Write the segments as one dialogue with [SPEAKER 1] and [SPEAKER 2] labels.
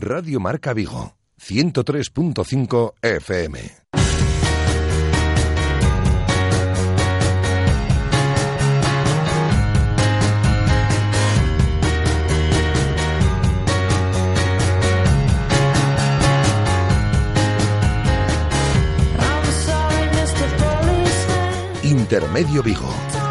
[SPEAKER 1] Radio Marca Vigo, 103.5 FM. Intermedio Vigo.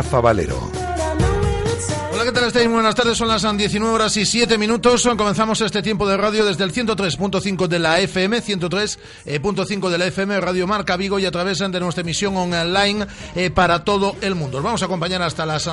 [SPEAKER 1] Rafa Valero.
[SPEAKER 2] ¿qué tal estáis? Buenas tardes, son las 19 horas y 7 minutos. Comenzamos este tiempo de radio desde el 103.5 de la FM, 103.5 de la FM, Radio Marca Vigo y a través de nuestra emisión online eh, para todo el mundo. Os vamos a acompañar hasta las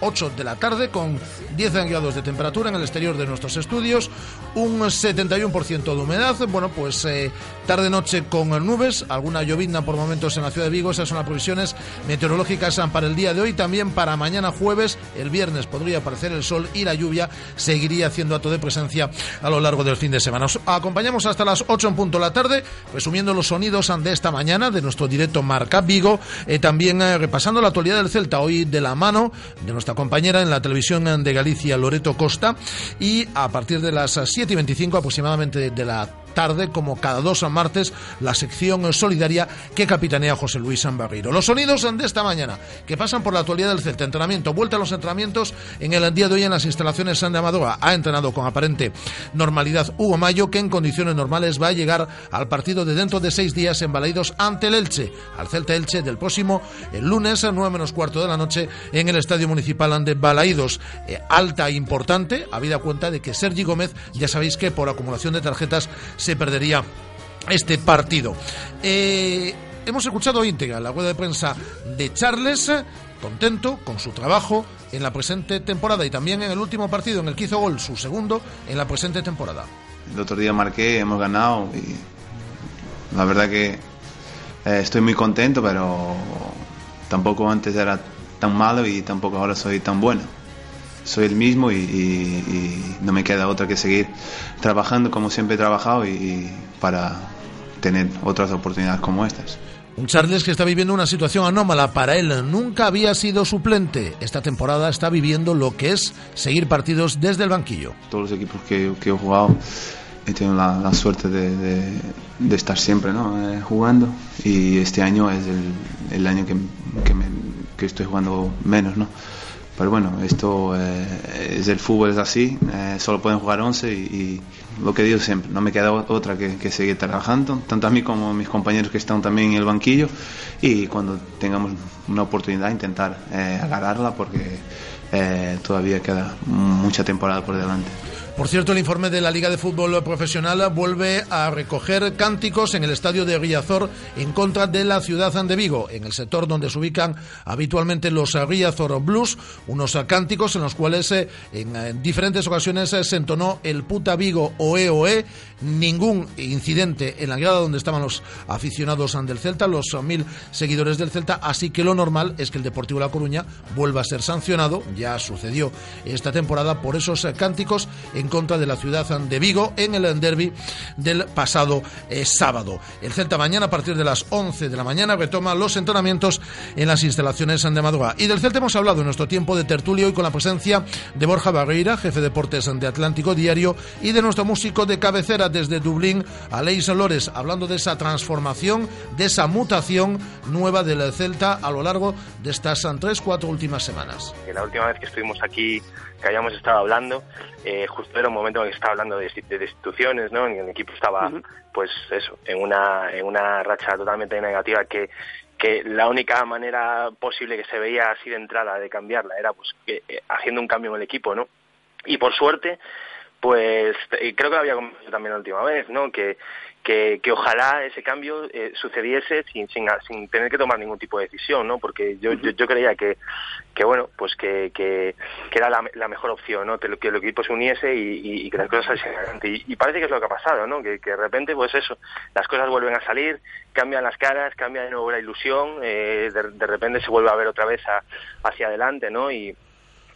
[SPEAKER 2] 8 de la tarde con 10 grados de temperatura en el exterior de nuestros estudios, un 71% de humedad. Bueno, pues eh, tarde-noche con nubes, alguna llovizna por momentos en la ciudad de Vigo. Esas son las previsiones meteorológicas para el día de hoy, también para mañana jueves, el viernes podría aparecer el sol y la lluvia seguiría haciendo acto de presencia a lo largo del fin de semana. Os acompañamos hasta las 8 en punto de la tarde, resumiendo los sonidos de esta mañana de nuestro directo Marca Vigo, eh, también eh, repasando la actualidad del Celta hoy de la mano de nuestra compañera en la televisión de Galicia, Loreto Costa, y a partir de las 7 y 25 aproximadamente de la tarde, como cada dos martes, la sección solidaria que capitanea José Luis Barreiro. Los sonidos de esta mañana, que pasan por la actualidad del Celta. Entrenamiento, vuelta a los entrenamientos en el día de hoy en las instalaciones de Amadora. Ha entrenado con aparente normalidad Hugo Mayo, que en condiciones normales va a llegar al partido de dentro de seis días en Balaidos ante el Elche, al Celta Elche del próximo el lunes a 9 menos cuarto de la noche en el Estadio Municipal de Balaidos. Eh, alta e importante, habida cuenta de que Sergi Gómez, ya sabéis que por acumulación de tarjetas perdería este partido. Eh, hemos escuchado íntegra la rueda de prensa de Charles, contento con su trabajo en la presente temporada y también en el último partido en el que hizo gol, su segundo en la presente temporada.
[SPEAKER 3] El otro día marqué, hemos ganado y la verdad que eh, estoy muy contento, pero tampoco antes era tan malo y tampoco ahora soy tan bueno soy el mismo y, no me queda otra que seguir trabajando como siempre he trabajado y, para tener otras oportunidades como estas.
[SPEAKER 2] Un Charles que está viviendo una situación anómala. Para él nunca había sido suplente. Esta temporada está viviendo lo que es seguir partidos desde el banquillo.
[SPEAKER 3] Todos los equipos que, he jugado he tenido la, suerte de, estar siempre ¿no? Eh, jugando y este año es el, año que, que estoy jugando menos. ¿no? Pero bueno, esto eh, es el fútbol, es así, eh, solo pueden jugar 11 y, lo que digo siempre, no me queda otra que, seguir trabajando, tanto a mí como a mis compañeros que están también en el banquillo y cuando tengamos una oportunidad intentar eh, agarrarla porque todavía queda mucha temporada por delante.
[SPEAKER 2] Por cierto, el informe de la Liga de Fútbol Profesional vuelve a recoger cánticos en el estadio de Riazor en contra de la ciudad de Vigo, en el sector donde se ubican habitualmente los Riazor Blues, unos cánticos en los cuales eh, en diferentes ocasiones eh, se entonó el puta Vigo oe oe, ningún incidente en la grada donde estaban los aficionados del Celta, los mil seguidores del Celta, así que lo normal es que el Deportivo La Coruña vuelva a ser sancionado, ya sucedió esta temporada por esos cánticos en contra de la ciudad de Vigo en el derby del pasado eh, sábado. El Celta mañana a partir de las 11 de la mañana retoma los entrenamientos en las instalaciones de Madruga. Y del Celta hemos hablado en nuestro tiempo de tertulio y con la presencia de Borja Barreira, jefe de deportes de Atlántico Diario, y de nuestro músico de cabecera desde Dublín, Aleix Lores, hablando de esa transformación, de esa mutación nueva del Celta a lo largo de estas tres, cuatro últimas semanas.
[SPEAKER 4] La última vez que estuvimos aquí que habíamos estado hablando, eh, justo era un momento en el que estaba hablando de, destituciones, ¿no? En el equipo estaba, pues eso, en una, en una racha totalmente negativa que, que la única manera posible que se veía así de entrada de cambiarla era pues que, eh, haciendo un cambio en el equipo, ¿no? Y por suerte, pues creo que lo había comentado también la última vez, ¿no? Que que, que ojalá ese cambio eh, sucediese sin, sin, sin, tener que tomar ningún tipo de decisión, ¿no? Porque yo, yo, creía que, que, bueno, pues que, que, era la, la, mejor opción, ¿no? Que, que, el equipo se uniese y, que las cosas saliesen adelante. Y, y, parece que es lo que ha pasado, ¿no? Que, de repente, pues eso, las cosas vuelven a salir, cambian las caras, cambia de nuevo la ilusión, eh, de, de, repente se vuelve a ver otra vez a, hacia adelante, ¿no? Y,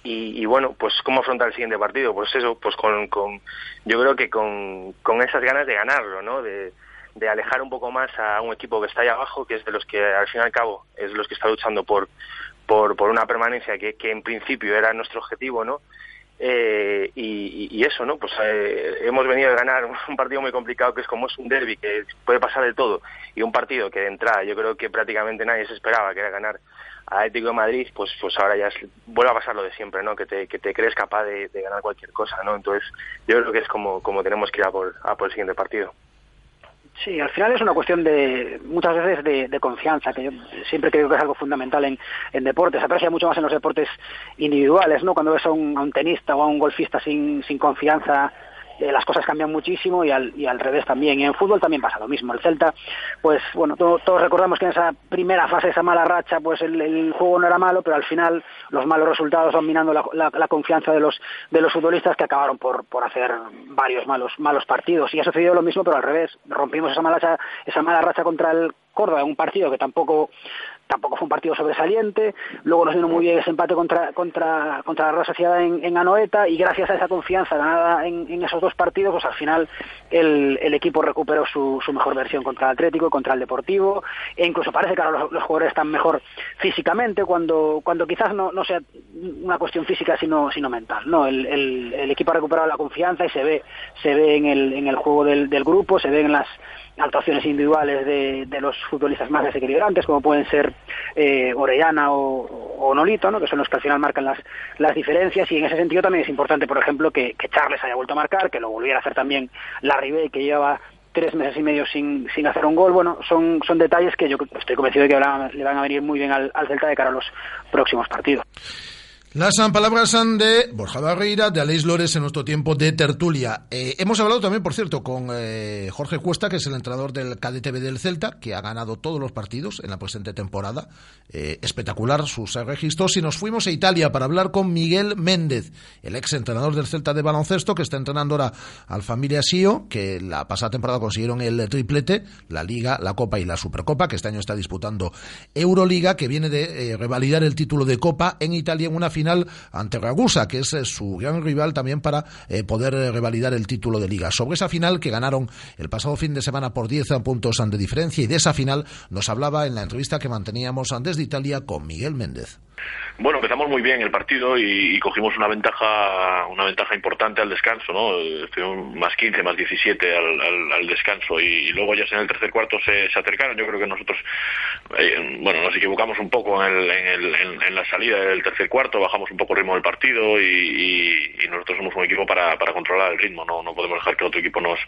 [SPEAKER 4] y, bueno, pues cómo afrontar el siguiente partido, pues eso, pues con, con yo creo que con, con esas ganas de ganarlo, ¿no? De, de alejar un poco más a un equipo que está ahí abajo, que es de los que al fin y al cabo es de los que está luchando por, por, por una permanencia que, que en principio era nuestro objetivo, ¿no? Eh, y, y, eso, ¿no? Pues eh, hemos venido de ganar un partido muy complicado que es como es un derby, que puede pasar de todo, y un partido que de entrada yo creo que prácticamente nadie se esperaba, que era ganar Atlético de Madrid, pues pues ahora ya vuelve a pasar lo de siempre, ¿no? Que te, que te crees capaz de, ganar cualquier cosa, ¿no? Entonces yo creo que es como, como tenemos que ir a por, a por el siguiente partido.
[SPEAKER 5] Sí, al final es una cuestión de muchas veces de, confianza, que yo siempre creo que es algo fundamental en, en deportes. Aprecia mucho más en los deportes individuales, ¿no? Cuando ves a un, a un tenista o a un golfista sin, sin confianza eh, las cosas cambian muchísimo y al, revés también. Y en fútbol también pasa lo mismo. El Celta, pues bueno, todos recordamos que en esa primera fase, esa mala racha, pues el, juego no era malo, pero al final los malos resultados van minando la, confianza de los, de los futbolistas que acabaron por, por hacer varios malos, malos partidos. Y ha sucedido lo mismo, pero al revés. Rompimos esa mala esa mala racha contra el Córdoba, un partido que tampoco tampoco fue un partido sobresaliente, luego nos vino muy bien ese empate contra, contra, contra la Real Sociedad en, en, Anoeta y gracias a esa confianza ganada en, en esos dos partidos, pues al final el, el equipo recuperó su, su, mejor versión contra el Atlético, contra el Deportivo e incluso parece que ahora los, jugadores están mejor físicamente cuando, cuando quizás no, no sea una cuestión física sino, sino mental. No, el, el, el equipo ha recuperado la confianza y se ve, se ve en el, en el juego del, del grupo, se ve en las actuaciones individuales de, de los futbolistas más desequilibrantes, como pueden ser eh, Orellana o, Nolito, ¿no? que son los que al final marcan las, las diferencias, y en ese sentido también es importante, por ejemplo, que, Charles haya vuelto a marcar, que lo volviera a hacer también la Ribey, que lleva tres meses y medio sin, sin hacer un gol. Bueno, son, son detalles que yo estoy convencido de que le van a venir muy bien al, al Celta de cara a los próximos partidos.
[SPEAKER 2] Las palabras son de Borja Barreira, de Aleix Lores en nuestro tiempo de tertulia. Eh, hemos hablado también, por cierto, con eh, Jorge Cuesta, que es el entrenador del KDTV del Celta, que ha ganado todos los partidos en la presente temporada. Eh, espectacular sus registros. Y nos fuimos a Italia para hablar con Miguel Méndez, el ex entrenador del Celta de baloncesto, que está entrenando ahora al Familia Sio, que la pasada temporada consiguieron el triplete, la Liga, la Copa y la Supercopa, que este año está disputando Euroliga, que viene de revalidar el título de Copa en Italia en una final ante Ragusa, que es eh, su gran rival también para eh, poder eh, revalidar el título de liga. Sobre esa final que ganaron el pasado fin de semana por 10 puntos de diferencia y de esa final nos hablaba en la entrevista que manteníamos desde Italia con Miguel Méndez.
[SPEAKER 6] Bueno, empezamos muy bien el partido y, cogimos una ventaja una ventaja importante al descanso, ¿no? Estuvimos más 15, más 17 al, al, descanso y, luego ya en el tercer cuarto se, acercaron. Yo creo que nosotros, eh, bueno, nos equivocamos un poco en, el, en, el, en, la salida del tercer cuarto, bajamos un poco el ritmo del partido y, y nosotros somos un equipo para, para controlar el ritmo, no, no podemos dejar que otro equipo nos,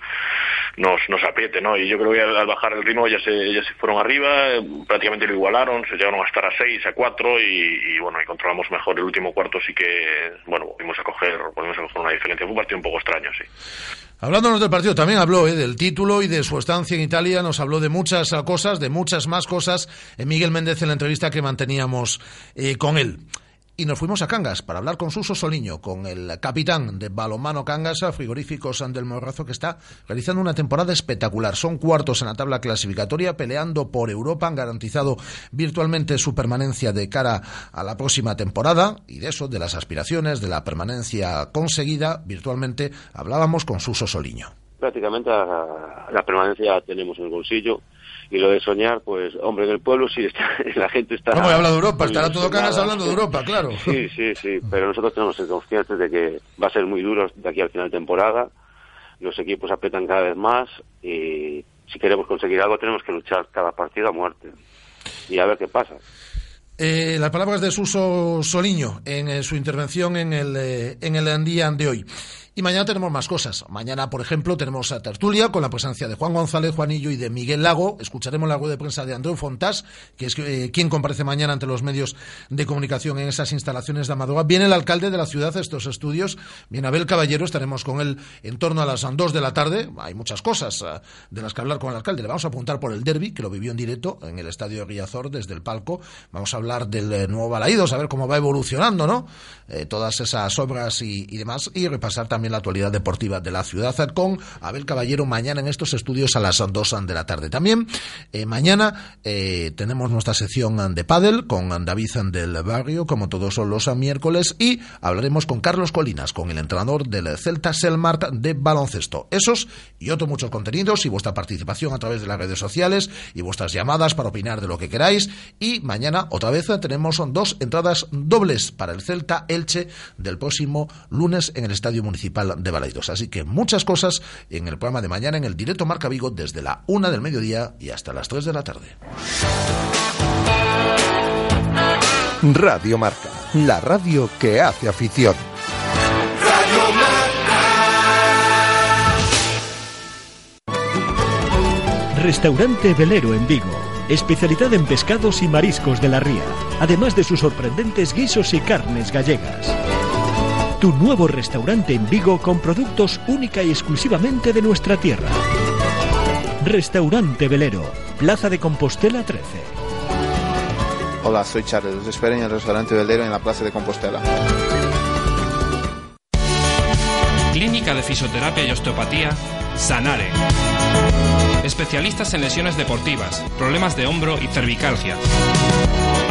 [SPEAKER 6] nos, apriete, ¿no? Y yo creo que al, bajar el ritmo ya se, ya se fueron arriba, prácticamente lo igualaron, se llegaron a estar a 6, a 4 y, y y controlamos mejor el último cuarto, sí que, bueno, volvimos a coger, volvimos a coger una diferencia. Fue un partido un poco extraño, sí.
[SPEAKER 2] Hablándonos del partido, también habló eh, del título y de su estancia en Italia, nos habló de muchas cosas, de muchas más cosas, eh, Miguel Méndez en la entrevista que manteníamos eh, con él. Y nos fuimos a Cangas para hablar con Suso Soliño, con el capitán de Balomano Cangas, Frigoríficos del Morrazo, que está realizando una temporada espectacular. Son cuartos en la tabla clasificatoria, peleando por Europa, han garantizado virtualmente su permanencia de cara a la próxima temporada. Y de eso, de las aspiraciones, de la permanencia conseguida, virtualmente hablábamos con Suso Soliño.
[SPEAKER 7] Prácticamente la, la permanencia tenemos en el bolsillo y lo de soñar, pues, hombre, en el pueblo sí está, la gente está...
[SPEAKER 2] ¿Cómo he hablado de Europa? Estará todo Canas hablando de Europa, claro.
[SPEAKER 7] Sí, sí, sí, pero nosotros tenemos que ser conscientes de que va a ser muy duro de aquí al final de temporada, los equipos apretan cada vez más y si queremos conseguir algo tenemos que luchar cada partido a muerte y a ver qué pasa.
[SPEAKER 2] Eh, las palabras de Suso Soliño en, su intervención en el, eh, en el día de hoy. Y mañana tenemos más cosas. Mañana, por ejemplo, tenemos a tertulia con la presencia de Juan González, Juanillo y de Miguel Lago. Escucharemos la web de prensa de Andreu Fontás, que es eh, quien comparece mañana ante los medios de comunicación en esas instalaciones de Amadora. Viene el alcalde de la ciudad a estos estudios, viene Abel Caballero, estaremos con él en torno a las dos de la tarde. Hay muchas cosas eh, de las que hablar con el alcalde. Le vamos a apuntar por el derby, que lo vivió en directo en el estadio de Riazor desde el palco. Vamos a hablar del eh, nuevo Balaídos, a ver cómo va evolucionando, ¿no? todas esas obras y demás, y repasar también la actualidad deportiva de la ciudad con Abel Caballero mañana en estos estudios a las 2 de la tarde. También eh, mañana eh, tenemos nuestra sección de pádel con David del Barrio, como todos los miércoles, y hablaremos con Carlos Colinas, con el entrenador del Celta Selmart de baloncesto. Esos y otros muchos contenidos y vuestra participación a través de las redes sociales y vuestras llamadas para opinar de lo que queráis. Y mañana otra vez tenemos dos entradas dobles para el Celta Elche del próximo lunes en el Estadio Municipal de Balaidos. Así que muchas cosas en el programa de mañana en el directo Marca Vigo desde la una del mediodía y hasta las 3 de la tarde.
[SPEAKER 1] Radio Marca, la radio que hace afición. Radio
[SPEAKER 8] Marca. Restaurante Velero en Vigo. Especialidad en pescados y mariscos de la ría, además de sus sorprendentes guisos y carnes gallegas. Tu nuevo restaurante en Vigo con productos única y exclusivamente de nuestra tierra. Restaurante Velero, Plaza de Compostela 13.
[SPEAKER 3] Hola, soy Charles. Os espero en el restaurante Velero en la Plaza de Compostela.
[SPEAKER 9] Clínica de Fisioterapia y Osteopatía, Sanare. Especialistas en lesiones deportivas, problemas de hombro y cervicalgia.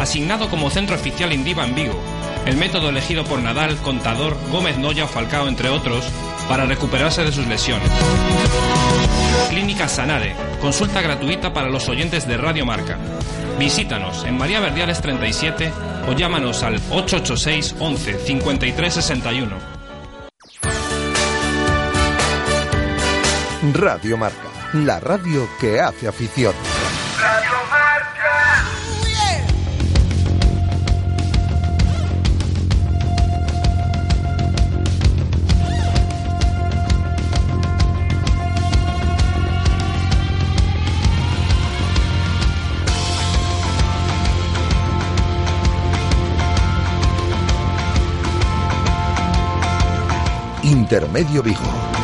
[SPEAKER 9] Asignado como centro oficial Indiva en Vigo el método elegido por Nadal, Contador, Gómez Noya o Falcao, entre otros, para recuperarse de sus lesiones. Clínica Sanare, consulta gratuita para los oyentes de Radio Marca. Visítanos en María Verdiales 37 o llámanos al 886 11 53 61.
[SPEAKER 1] Radio Marca, la radio que hace afición. Intermedio Vigo.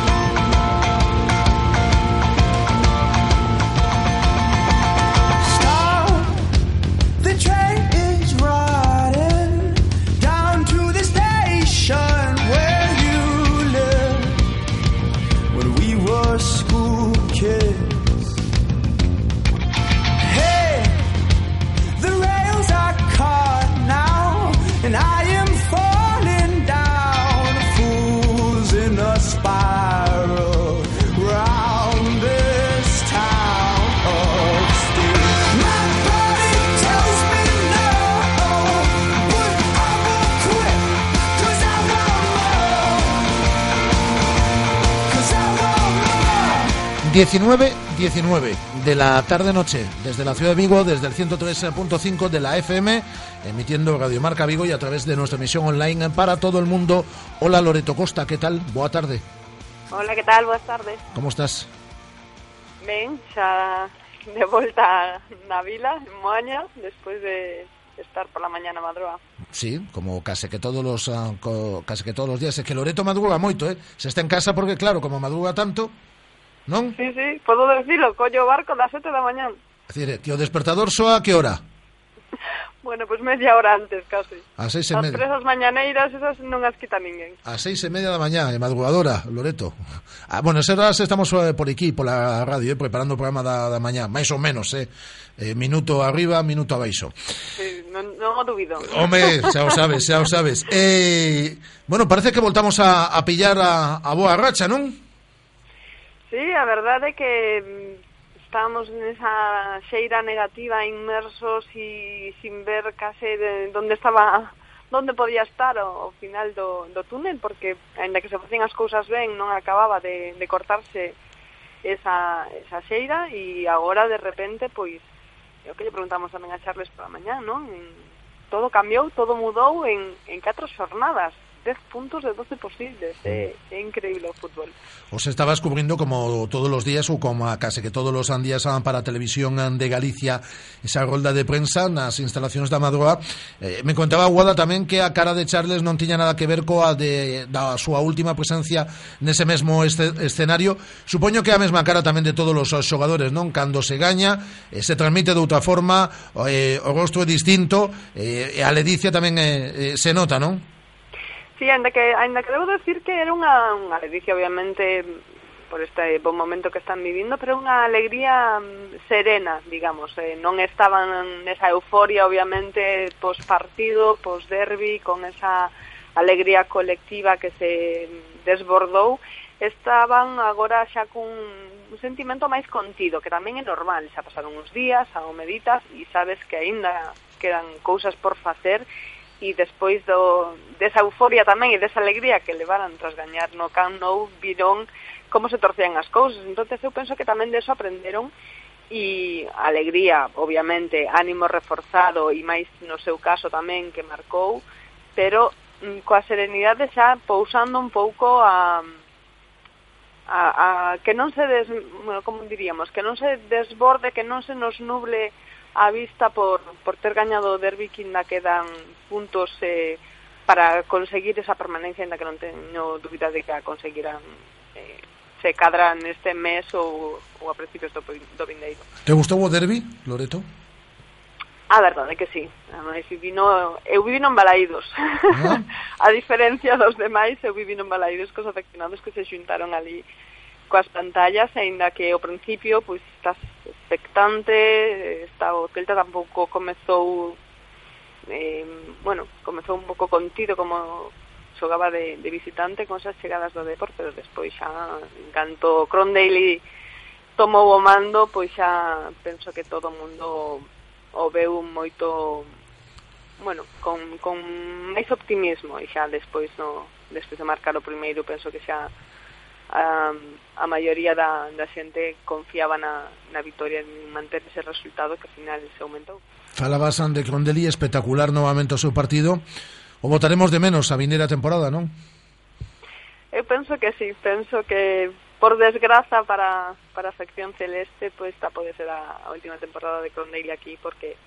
[SPEAKER 2] ...19, 19 de la tarde-noche... ...desde la ciudad de Vigo, desde el 103.5 de la FM... ...emitiendo Radio Marca Vigo y a través de nuestra emisión online para todo el mundo. Hola Loreto Costa, ¿qué tal? Boa tarde.
[SPEAKER 10] Hola, ¿qué tal? Buenas tardes.
[SPEAKER 2] ¿Cómo estás?
[SPEAKER 10] Xa de volta na vila, en Moaña, despois de estar por la mañana madruga.
[SPEAKER 2] Sí, como case que todos los uh, case que todos los días, é que Loreto madruga moito, eh? Se está en casa porque claro, como madruga tanto, non?
[SPEAKER 10] Sí, sí, podo decirlo, collo o barco das sete da mañán.
[SPEAKER 2] É dicir, que o despertador soa a que hora?
[SPEAKER 10] Bueno, pois pues media hora antes, casi.
[SPEAKER 2] A seis e media.
[SPEAKER 10] As presas mañaneiras, esas non as quita ninguén.
[SPEAKER 2] A seis e media da mañá, e madrugadora, Loreto. Ah, bueno, esas horas estamos eh, por aquí, pola radio, eh, preparando o programa da, da mañá, máis ou menos, eh? eh minuto arriba, minuto abaixo.
[SPEAKER 10] Sí, non, non o dubido.
[SPEAKER 2] Home, xa o sabes, xa o sabes. Eh, bueno, parece que voltamos a, a pillar a, a boa racha, non?
[SPEAKER 10] Sí, a verdade é que mm, estábamos nesa xeira negativa inmersos e sin ver case de onde estaba onde podía estar ao, o final do, do túnel porque aínda que se facían as cousas ben non acababa de, de cortarse esa, esa xeira e agora de repente pois é o que lle preguntamos tamén a Charles para mañá non? En, todo cambiou, todo mudou en, en catro xornadas tres puntos de 12 posibles. Eh, é increíble o fútbol.
[SPEAKER 2] Os estabas cubrindo como todos los días ou como a case que todos los días ah, para a televisión ah, de Galicia esa rolda de prensa nas instalacións da Madroa. Eh, me contaba Guada tamén que a cara de Charles non tiña nada que ver coa de, da súa última presencia nese mesmo este, escenario. Supoño que a mesma cara tamén de todos os xogadores, non? Cando se gaña, eh, se transmite de outra forma, eh, o rostro é distinto, eh, a ledicia tamén eh, eh, se nota, non?
[SPEAKER 10] Sí, ainda que, ainda que debo decir que era unha, unha alegría, obviamente, por este bon momento que están vivindo, pero unha alegría mm, serena, digamos. Eh, non estaban nesa euforia, obviamente, pos partido, pos derbi, con esa alegría colectiva que se desbordou, estaban agora xa cun un sentimento máis contido, que tamén é normal, xa pasaron uns días, xa o meditas e sabes que aínda quedan cousas por facer e despois do, desa euforia tamén e desa alegría que levaran tras gañar no Camp Nou, viron como se torcían as cousas. entonces eu penso que tamén deso aprenderon e alegría, obviamente, ánimo reforzado e máis no seu caso tamén que marcou, pero mm, coa serenidade xa pousando un pouco a, a, a que non se des, como diríamos, que non se desborde, que non se nos nuble a vista por, por ter gañado o derbi que ainda quedan puntos eh, para conseguir esa permanencia ainda que non teño dúbidas de que a conseguirán eh, se cadra neste mes ou, ou a principios do, do vindeiro
[SPEAKER 2] Te gustou o derbi, Loreto?
[SPEAKER 10] A verdade que sí. Ademais, vivino, eu vivi non Balaídos. Ah. a diferencia dos demais, eu vivi non Balaídos cos afeccionados que se xuntaron ali coas pantallas, aínda que ao principio pois estás expectante, está o Celta tampouco comezou eh, bueno, comezou un pouco contido como xogaba de, de visitante con esas chegadas do Depor, pero despois xa en Crondale Cron tomou o mando, pois xa penso que todo o mundo o veu moito bueno, con, con máis optimismo e xa despois no, despois de marcar o primeiro penso que xa um, a maioría da, da xente confiaba na, na vitoria en manter ese resultado que ao final se aumentou.
[SPEAKER 2] Falabas de Crondelli, espectacular novamente o seu partido. O votaremos de menos a vinera temporada, non?
[SPEAKER 10] Eu penso que sí, penso que por desgraza para, para a sección celeste pois pues, esta pode ser a, a última temporada de Crondelli aquí porque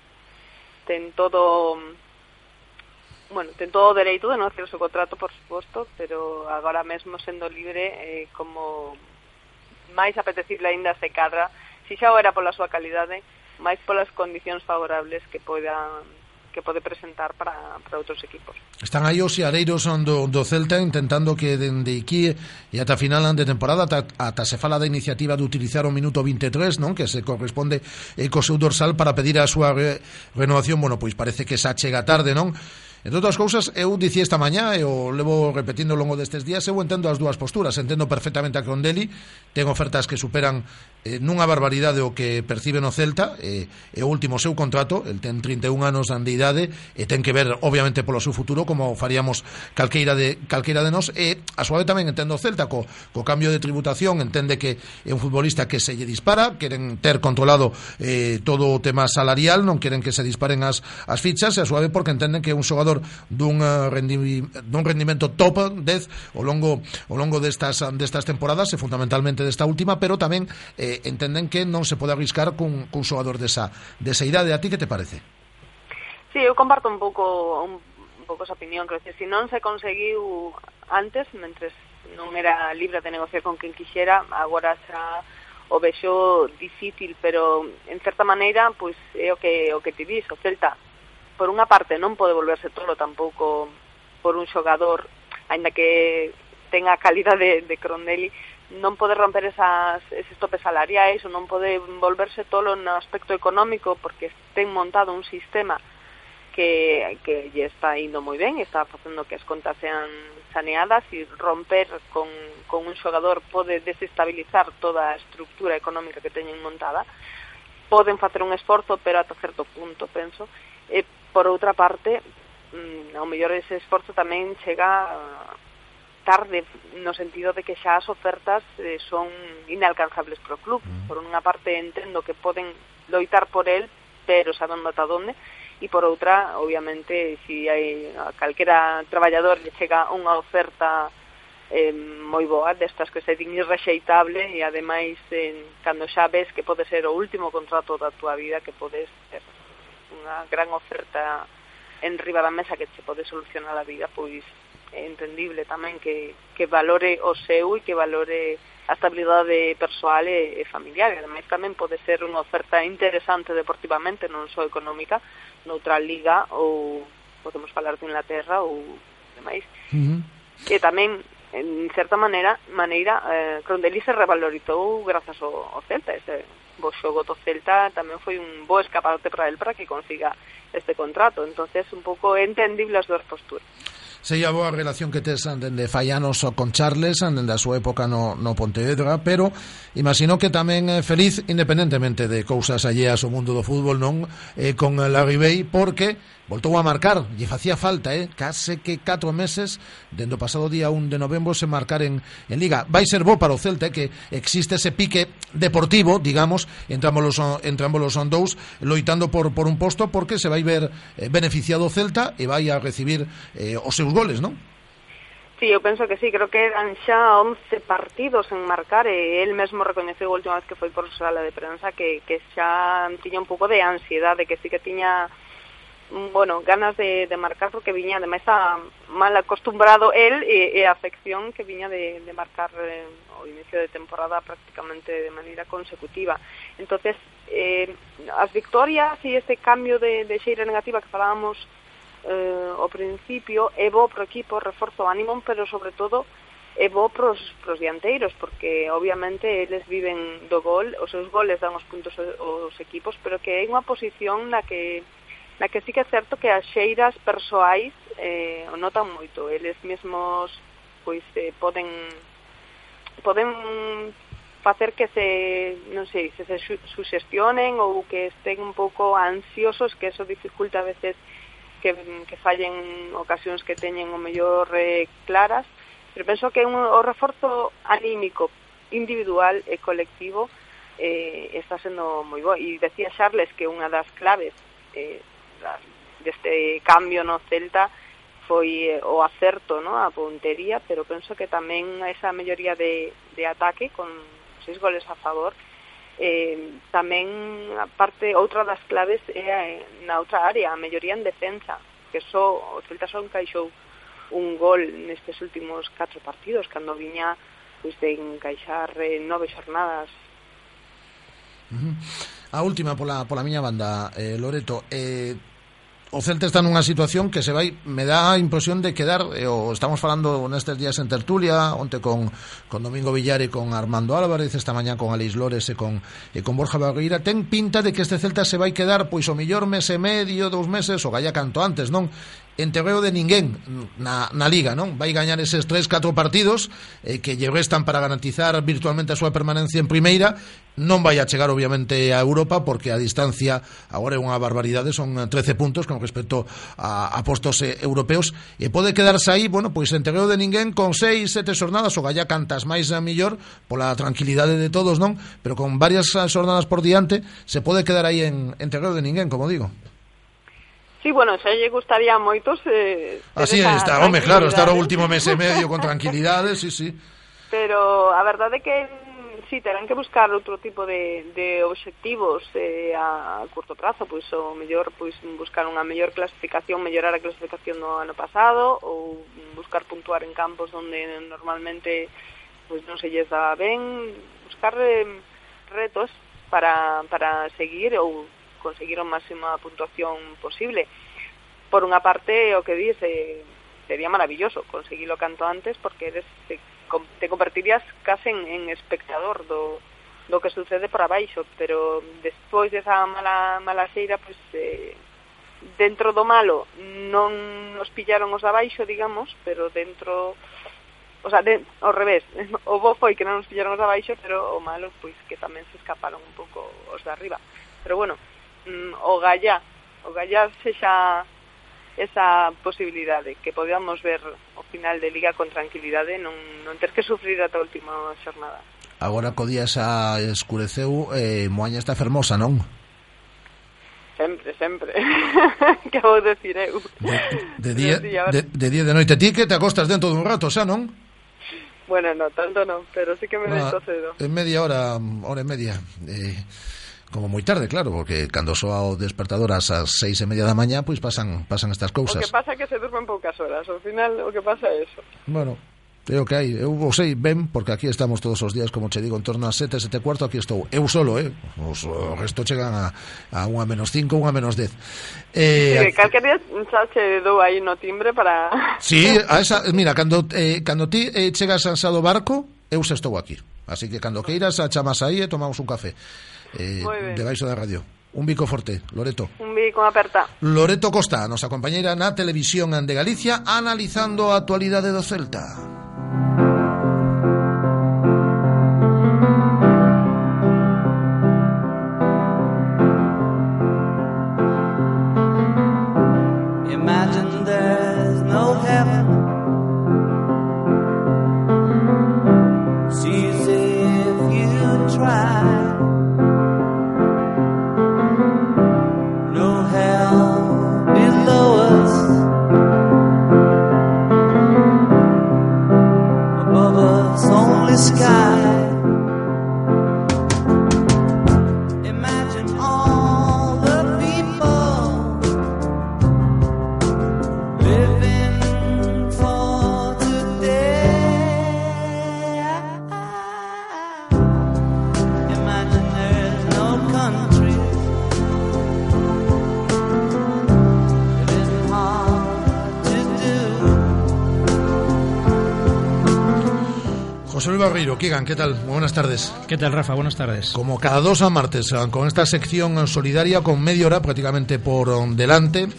[SPEAKER 10] ten todo bueno, ten todo o dereito de non hacer o seu contrato, por suposto, pero agora mesmo sendo libre eh, como máis apetecible aínda se cadra, si xa o era pola súa calidade, máis polas condicións favorables que poidan que pode presentar para, para outros equipos.
[SPEAKER 2] Están aí os xareiros do, do Celta intentando que dende aquí e ata final de temporada ata, ata se fala da iniciativa de utilizar o minuto 23, non que se corresponde eh, co seu dorsal para pedir a súa re, renovación. Bueno, pois parece que xa chega tarde, non? Entre outras cousas, eu dicía esta mañá, e o levo repetindo ao longo destes días, eu entendo as dúas posturas, entendo perfectamente a Condelli, ten ofertas que superan eh, nunha barbaridade o que percibe no Celta eh, é o último seu contrato el ten 31 anos de idade e ten que ver obviamente polo seu futuro como faríamos calqueira de, calqueira de nos e a súa vez tamén entende o Celta co, co cambio de tributación entende que é un futbolista que se lle dispara queren ter controlado eh, todo o tema salarial non queren que se disparen as, as fichas e a súa vez porque entenden que é un xogador dun, eh, rendi, dun rendimento top 10 ao longo, ao longo destas, destas temporadas e fundamentalmente desta última pero tamén eh, eh, entenden que non se pode arriscar cun, cun xogador desa, desa idade. A ti que te parece?
[SPEAKER 10] Sí, eu comparto un pouco un, un pouco esa opinión, creo que se non se conseguiu antes, mentres non era libre de negociar con quen quixera, agora xa o vexo difícil, pero en certa maneira, pois é o que o que te dis, o Celta por unha parte non pode volverse tolo tampouco por un xogador, aínda que tenga a calidade de, de Crondelli, non pode romper esas, eses topes salariais ou non pode volverse tolo no aspecto económico porque ten montado un sistema que, que lle está indo moi ben, está facendo que as contas sean saneadas e romper con, con un xogador pode desestabilizar toda a estructura económica que teñen montada poden facer un esforzo, pero ata certo punto, penso. E, por outra parte, mm, ao mellor ese esforzo tamén chega tarde no sentido de que xa as ofertas eh, son inalcanzables para o club. Mm. Por unha parte entendo que poden loitar por el, pero saben ata onde, e por outra, obviamente, si hai a calquera traballador lle chega unha oferta eh, moi boa, destas que se din irrexeitable e ademais eh, cando xa ves que pode ser o último contrato da tua vida que podes ter unha gran oferta en riba da mesa que che pode solucionar a vida, pois é entendible tamén que, que valore o seu e que valore a estabilidade persoal e, e familiar. E ademais tamén pode ser unha oferta interesante deportivamente, non só económica, noutra liga ou podemos falar de Inglaterra ou demais. Uh -huh. E tamén en certa maneira, maneira eh, Crondelli se revalorizou grazas ao, ao Celta, este bo xogo do Celta tamén foi un bo escaparate para el para que consiga este contrato, entonces un pouco entendible as dúas posturas.
[SPEAKER 2] Sei a boa relación que tes dende fai anos con Charles, dende a súa época no, no Pontevedra, pero imagino que tamén é feliz, independentemente de cousas alleas ao mundo do fútbol, non? Eh, con Larry Bay, porque Voltou a marcar, lle facía falta, eh? case que 4 meses, dende o pasado día 1 de novembro, se marcar en, en Liga. Vai ser bo para o Celta, eh? que existe ese pique deportivo, digamos, entre ambos, entre ambos son dous, loitando por, por un posto, porque se vai ver eh, beneficiado o Celta e vai a recibir eh, os seus goles, non?
[SPEAKER 10] Sí, eu penso que sí, creo que eran xa 11 partidos en marcar e el mesmo recoñeceu a última vez que foi por sala de prensa que, que xa tiña un pouco de ansiedade, que sí que tiña bueno, ganas de, de marcar porque viña ademais a mal acostumbrado él e, e a afección que viña de, de marcar eh, o inicio de temporada prácticamente de maneira consecutiva. entonces eh, as victorias e este cambio de, de xeira negativa que falábamos eh, ao principio é bo pro equipo, reforzo o ánimo, pero sobre todo é bo pros, pros dianteiros, porque obviamente eles viven do gol, os seus goles dan os puntos aos equipos, pero que é unha posición na que na que sí que é certo que as xeiras persoais eh, o notan moito. Eles mesmos pois eh, poden poden facer que se, non sei, se se suxestionen ou que estén un pouco ansiosos, que eso dificulta a veces que, que fallen ocasións que teñen o mellor eh, claras, pero penso que un, o reforzo anímico individual e colectivo eh, está sendo moi bo. E decía Charles que unha das claves eh, deste cambio no Celta foi eh, o acerto, no, a puntería, pero penso que tamén esa melloría de, de ataque con seis goles a favor eh, tamén a parte outra das claves é na outra área, a melloría en defensa, que só o Celta só encaixou un gol nestes últimos catro partidos, cando viña pois, de encaixar eh, nove xornadas.
[SPEAKER 2] Uh -huh. A última pola, pola miña banda, eh, Loreto, eh, o Celta está nunha situación que se vai me dá a impresión de quedar eh, o estamos falando nestes días en tertulia onte con, con Domingo Villar e con Armando Álvarez esta mañá con Aleix Lores e con, e con Borja Barreira ten pinta de que este Celta se vai quedar pois o millor mes e medio, dous meses o galla canto antes, non? enterreo de ninguén na, na Liga, non? Vai gañar eses tres, catro partidos eh, que lle restan para garantizar virtualmente a súa permanencia en primeira non vai a chegar obviamente a Europa porque a distancia agora é unha barbaridade, son eh, 13 puntos con respecto a, a postos eh, europeos e pode quedarse aí, bueno, pois enterreo de ninguén con 6, 7 xornadas o galla cantas máis a millor pola tranquilidade de todos, non? Pero con varias xornadas por diante se pode quedar aí en enterreo de ninguén, como digo.
[SPEAKER 10] Sí, bueno, xa lle gustaría moito moitos eh,
[SPEAKER 2] Así é, está, home, claro, estar o último mes e medio con tranquilidade, sí, sí.
[SPEAKER 10] Pero a verdade é que sí, terán que buscar outro tipo de, de obxectivos eh, a curto prazo, pois o mellor pois buscar unha mellor clasificación, mellorar a clasificación do ano pasado ou buscar puntuar en campos onde normalmente pois non se lles dá ben, buscar eh, retos para, para seguir ou conseguir a máxima puntuación posible. Por unha parte, o que dice, eh, sería maravilloso conseguilo canto antes porque eres te convertirías case en, en espectador do, do que sucede por abaixo, pero despois desa mala mala xeira, pois eh, dentro do malo non nos pillaron os de abaixo, digamos, pero dentro o sea, de, ao revés, o bo foi que non nos pillaron os de abaixo, pero o malo, pois, que tamén se escaparon un pouco os de arriba. Pero bueno, Mm, o Gallá. O Gallá sexa esa posibilidade que podamos ver o final de Liga con tranquilidade non, non ter que sufrir ata a última xornada
[SPEAKER 2] Agora co día xa escureceu eh, Moaña está fermosa, non?
[SPEAKER 10] Sempre, sempre Que vou decir eu
[SPEAKER 2] De, de, día, de, de día de noite ti que te acostas dentro dun rato xa, non?
[SPEAKER 10] Bueno, no, tanto non, pero sí que me ah, cedo.
[SPEAKER 2] En media hora, hora e media eh, como moi tarde, claro, porque cando soa o despertador ás seis e media da mañá, pois pasan pasan estas cousas.
[SPEAKER 10] O que pasa é que se durmen poucas horas, ao final o que pasa é eso.
[SPEAKER 2] Bueno, É o que hai, eu o sei ben, porque aquí estamos todos os días, como che digo, en torno a sete, sete cuarto, aquí estou, eu solo, eh? Os, o resto chegan a, a unha menos cinco, unha menos dez.
[SPEAKER 10] Eh, sí, calquer día xa che dou aí no timbre para...
[SPEAKER 2] Sí, a esa, mira, cando, eh, cando ti eh, chegas a do Barco, eu xa estou aquí. Así que cando queiras, a chamas aí e tomamos un café eh, debaixo da radio. Un bico forte, Loreto.
[SPEAKER 10] Un bico aperta.
[SPEAKER 2] Loreto Costa, nosa compañeira na Televisión de Galicia, analizando a actualidade do Celta. ¿Qué tal? Buenas tardes.
[SPEAKER 11] ¿Qué tal, Rafa? Buenas tardes.
[SPEAKER 2] Como cada dos a martes, eh, con esta sección solidaria con media hora prácticamente por um, delante.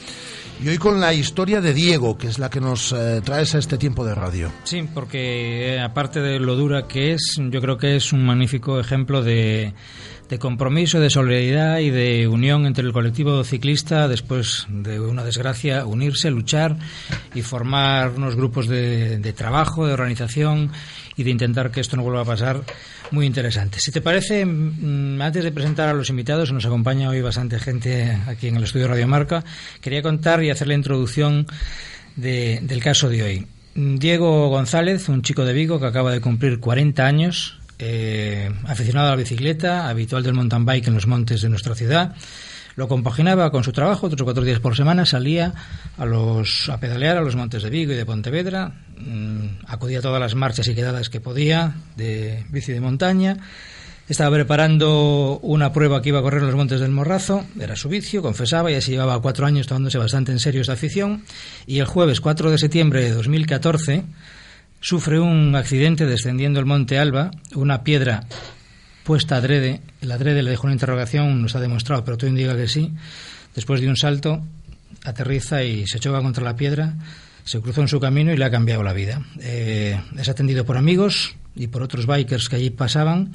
[SPEAKER 2] Y hoy con la historia de Diego, que es la que nos eh, traes a este tiempo de radio.
[SPEAKER 11] Sí, porque eh, aparte de lo dura que es, yo creo que es un magnífico ejemplo de, de compromiso, de solidaridad y de unión entre el colectivo ciclista después de una desgracia, unirse, luchar y formar unos grupos de, de trabajo, de organización y de intentar que esto no vuelva a pasar muy interesante. Si te parece, mm, antes de presentar a los invitados, nos acompaña hoy bastante gente aquí en el estudio Radio Marca, quería contar y hacer la introducción del caso de hoy. Diego González, un chico de Vigo que acaba de cumplir 40 años, eh, aficionado a la bicicleta, habitual del mountain bike en los montes de nuestra ciudad, lo compaginaba con su trabajo, otros cuatro días por semana salía a, los, a pedalear a los montes de Vigo y de Pontevedra, mm, acudía a todas las marchas y quedadas que podía de bici de montaña, estaba preparando una prueba que iba a correr en los montes del Morrazo, era su vicio, confesaba, y así llevaba cuatro años tomándose bastante en serio esta afición, y el jueves 4 de septiembre de 2014 sufre un accidente descendiendo el monte Alba, una piedra puesta adrede, el adrede le dejó una interrogación, nos ha demostrado, pero todo indica que sí. Después de un salto, aterriza y se choca contra la piedra, se cruzó en su camino y le ha cambiado la vida. Eh, es atendido por amigos y por otros bikers que allí pasaban,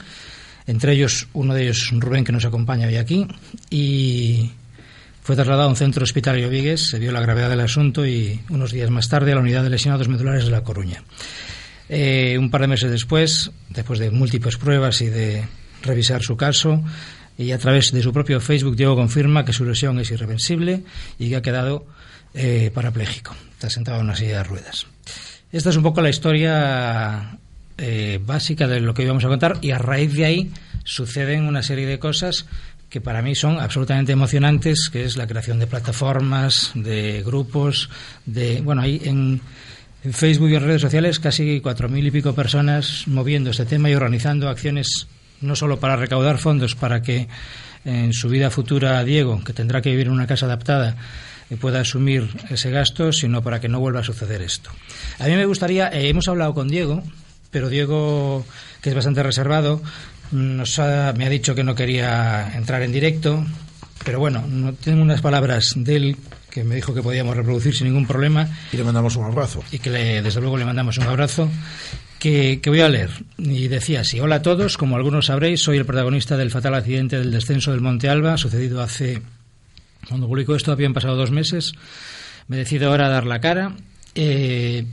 [SPEAKER 11] entre ellos uno de ellos Rubén que nos acompaña hoy aquí, y fue trasladado a un centro hospitalario Vigues, se vio la gravedad del asunto y unos días más tarde a la unidad de lesionados medulares de La Coruña. Eh, un par de meses después, después de múltiples pruebas y de revisar su caso y a través de su propio Facebook Diego confirma que su lesión es irreversible y que ha quedado eh, parapléjico. Está sentado en una silla de ruedas. Esta es un poco la historia eh, básica de lo que íbamos a contar y a raíz de ahí suceden una serie de cosas que para mí son absolutamente emocionantes, que es la creación de plataformas, de grupos, de bueno, hay en, en Facebook y en redes sociales casi cuatro mil y pico personas moviendo este tema y organizando acciones no solo para recaudar fondos para que en su vida futura Diego, que tendrá que vivir en una casa adaptada, eh, pueda asumir ese gasto, sino para que no vuelva a suceder esto. A mí me gustaría, eh, hemos hablado con Diego, pero Diego, que es bastante reservado, nos me ha dicho que no quería entrar en directo, pero bueno, no, tengo unas palabras de él que me dijo que podíamos reproducir sin ningún problema.
[SPEAKER 2] Y le mandamos un abrazo.
[SPEAKER 11] Y que desde luego le mandamos un abrazo que, voy a leer. Y decía así, hola a todos, como algunos sabréis, soy el protagonista del fatal accidente del descenso del Monte Alba, sucedido hace, cuando publico esto habían pasado dos meses, me decido ahora a dar la cara. Eh,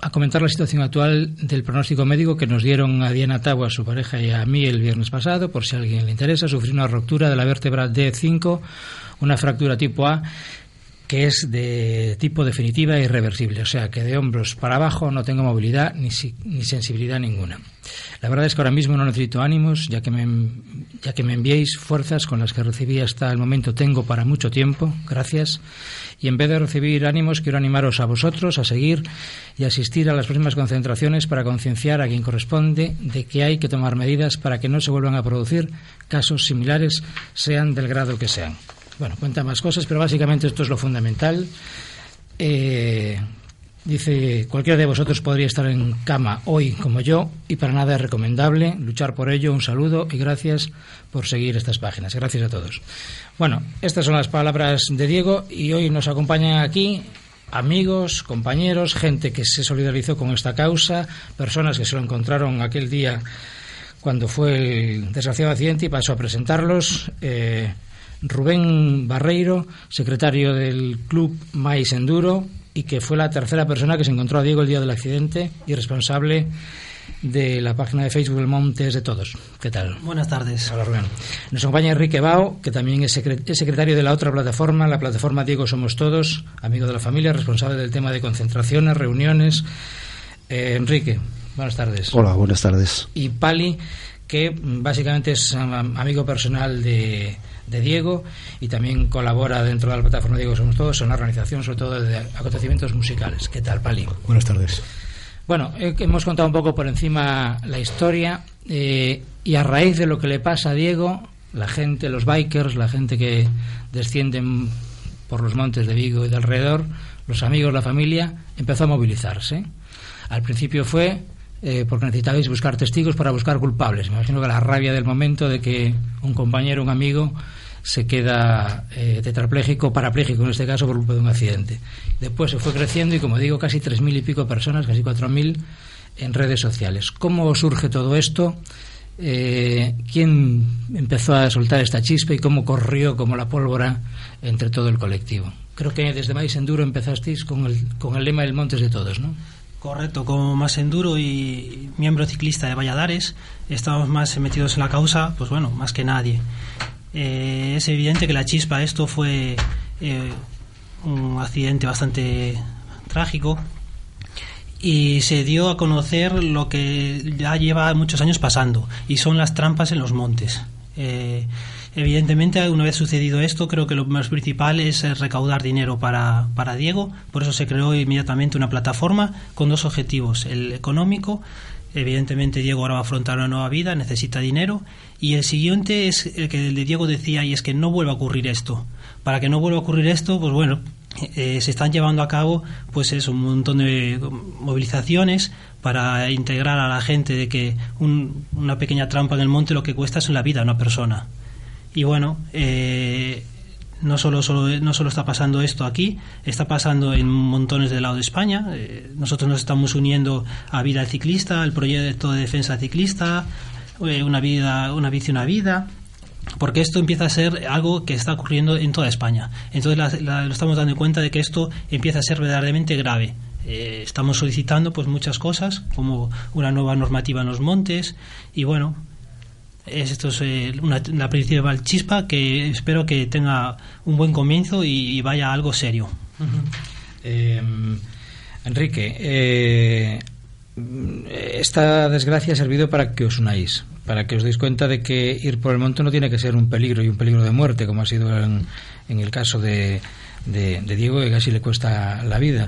[SPEAKER 11] a comentar la situación actual del pronóstico médico que nos dieron a Diana Tau, a su pareja y a mí el viernes pasado, por si a alguien le interesa, sufrir una ruptura de la vértebra D5, una fractura tipo A que es de tipo definitiva e irreversible, o sea que de hombros para abajo no tengo movilidad ni, ni sensibilidad ninguna. La verdad es que ahora mismo no necesito ánimos, ya que, me, ya que me enviéis fuerzas con las que recibí hasta el momento tengo para mucho tiempo, gracias. Y en vez de recibir ánimos, quiero animaros a vosotros a seguir y asistir a las próximas concentraciones para concienciar a quien corresponde de que hay que tomar medidas para que no se vuelvan a producir casos similares, sean del grado que sean. Bueno, cuenta más cosas, pero básicamente esto es lo fundamental. Eh, dice, cualquiera de vosotros podría estar en cama hoy como yo y para nada es recomendable luchar por ello. Un saludo y gracias por seguir estas páginas. Gracias a todos. Bueno, estas son las palabras de Diego y hoy nos acompañan aquí amigos, compañeros, gente que se solidarizó con esta causa, personas que se lo encontraron aquel día cuando fue el desgraciado accidente y pasó a presentarlos. Eh, Rubén Barreiro, secretario del Club Mais Enduro y que fue la tercera persona que se encontró a Diego el día del accidente y responsable de la página de Facebook El Montes de Todos. ¿Qué tal?
[SPEAKER 12] Buenas tardes.
[SPEAKER 11] Hola Rubén. Nos acompaña Enrique Bao, que también es, secretario de la otra plataforma, la plataforma Diego Somos Todos, amigo de la familia, responsable del tema de concentraciones, reuniones. Eh, Enrique, buenas tardes.
[SPEAKER 13] Hola, buenas tardes.
[SPEAKER 11] Y Pali, que básicamente es amigo personal de de Diego y también colabora dentro de la plataforma Diego Somos Todos en la organización sobre todo de acontecimientos musicales. ¿Qué tal, Pali?
[SPEAKER 13] Buenas tardes.
[SPEAKER 11] Bueno, eh, hemos contado un poco por encima la historia eh, y a raíz de lo que le pasa a Diego, la gente, los bikers, la gente que descienden por los montes de Vigo y de alrededor, los amigos, la familia, empezó a movilizarse. Al principio fue eh, porque necesitabais buscar testigos para buscar culpables. Me imagino que la rabia del momento de que un compañero, un amigo, se queda eh, tetrapléjico, parapléjico en este caso, por culpa de un accidente. Después se fue creciendo y, como digo, casi tres mil y pico personas, casi cuatro mil, en redes sociales. ¿Cómo surge todo esto? Eh, ¿Quién empezó a soltar esta chispa y cómo corrió como la pólvora entre todo el colectivo? Creo que desde Mais Enduro empezasteis con el, con el lema del Montes de Todos, ¿no?
[SPEAKER 12] Correcto, como más enduro y miembro ciclista de Valladares, estamos más metidos en la causa, pues bueno, más que nadie. Eh, es evidente que la chispa, esto fue eh, un accidente bastante trágico y se dio a conocer lo que ya lleva muchos años pasando y son las trampas en los montes. Eh, Evidentemente, una vez sucedido esto, creo que lo más principal es eh, recaudar dinero para, para Diego. Por eso se creó inmediatamente una plataforma con dos objetivos. El económico, evidentemente Diego ahora va a afrontar una nueva vida, necesita dinero. Y el siguiente es el que el de Diego decía, y es que no vuelva a ocurrir esto. Para que no vuelva a ocurrir esto, pues bueno, eh, se están llevando a cabo pues es un montón de movilizaciones para integrar a la gente de que una pequeña trampa en el monte lo que cuesta es la vida a una persona. Y bueno, eh, no solo, no solo está pasando esto aquí, está pasando en montones del lado de España. Eh, nosotros nos estamos uniendo a Vida Ciclista, al proyecto de defensa ciclista, eh, una vida, una bici, una vida porque esto empieza a ser algo que está ocurriendo en toda España. Entonces lo estamos dando cuenta de que esto empieza a ser verdaderamente grave. estamos solicitando pues muchas cosas, como una nueva normativa en los montes, y bueno, esto es eh, una, la principal chispa que espero que tenga un buen comienzo y, vaya algo serio.
[SPEAKER 11] Em, Enrique, eh, esta desgracia ha servido para que os unáis, para que os deis cuenta de que ir por el monte no tiene que ser un peligro y un peligro de muerte, como ha sido en, el caso de, de, Diego, que casi le cuesta la vida.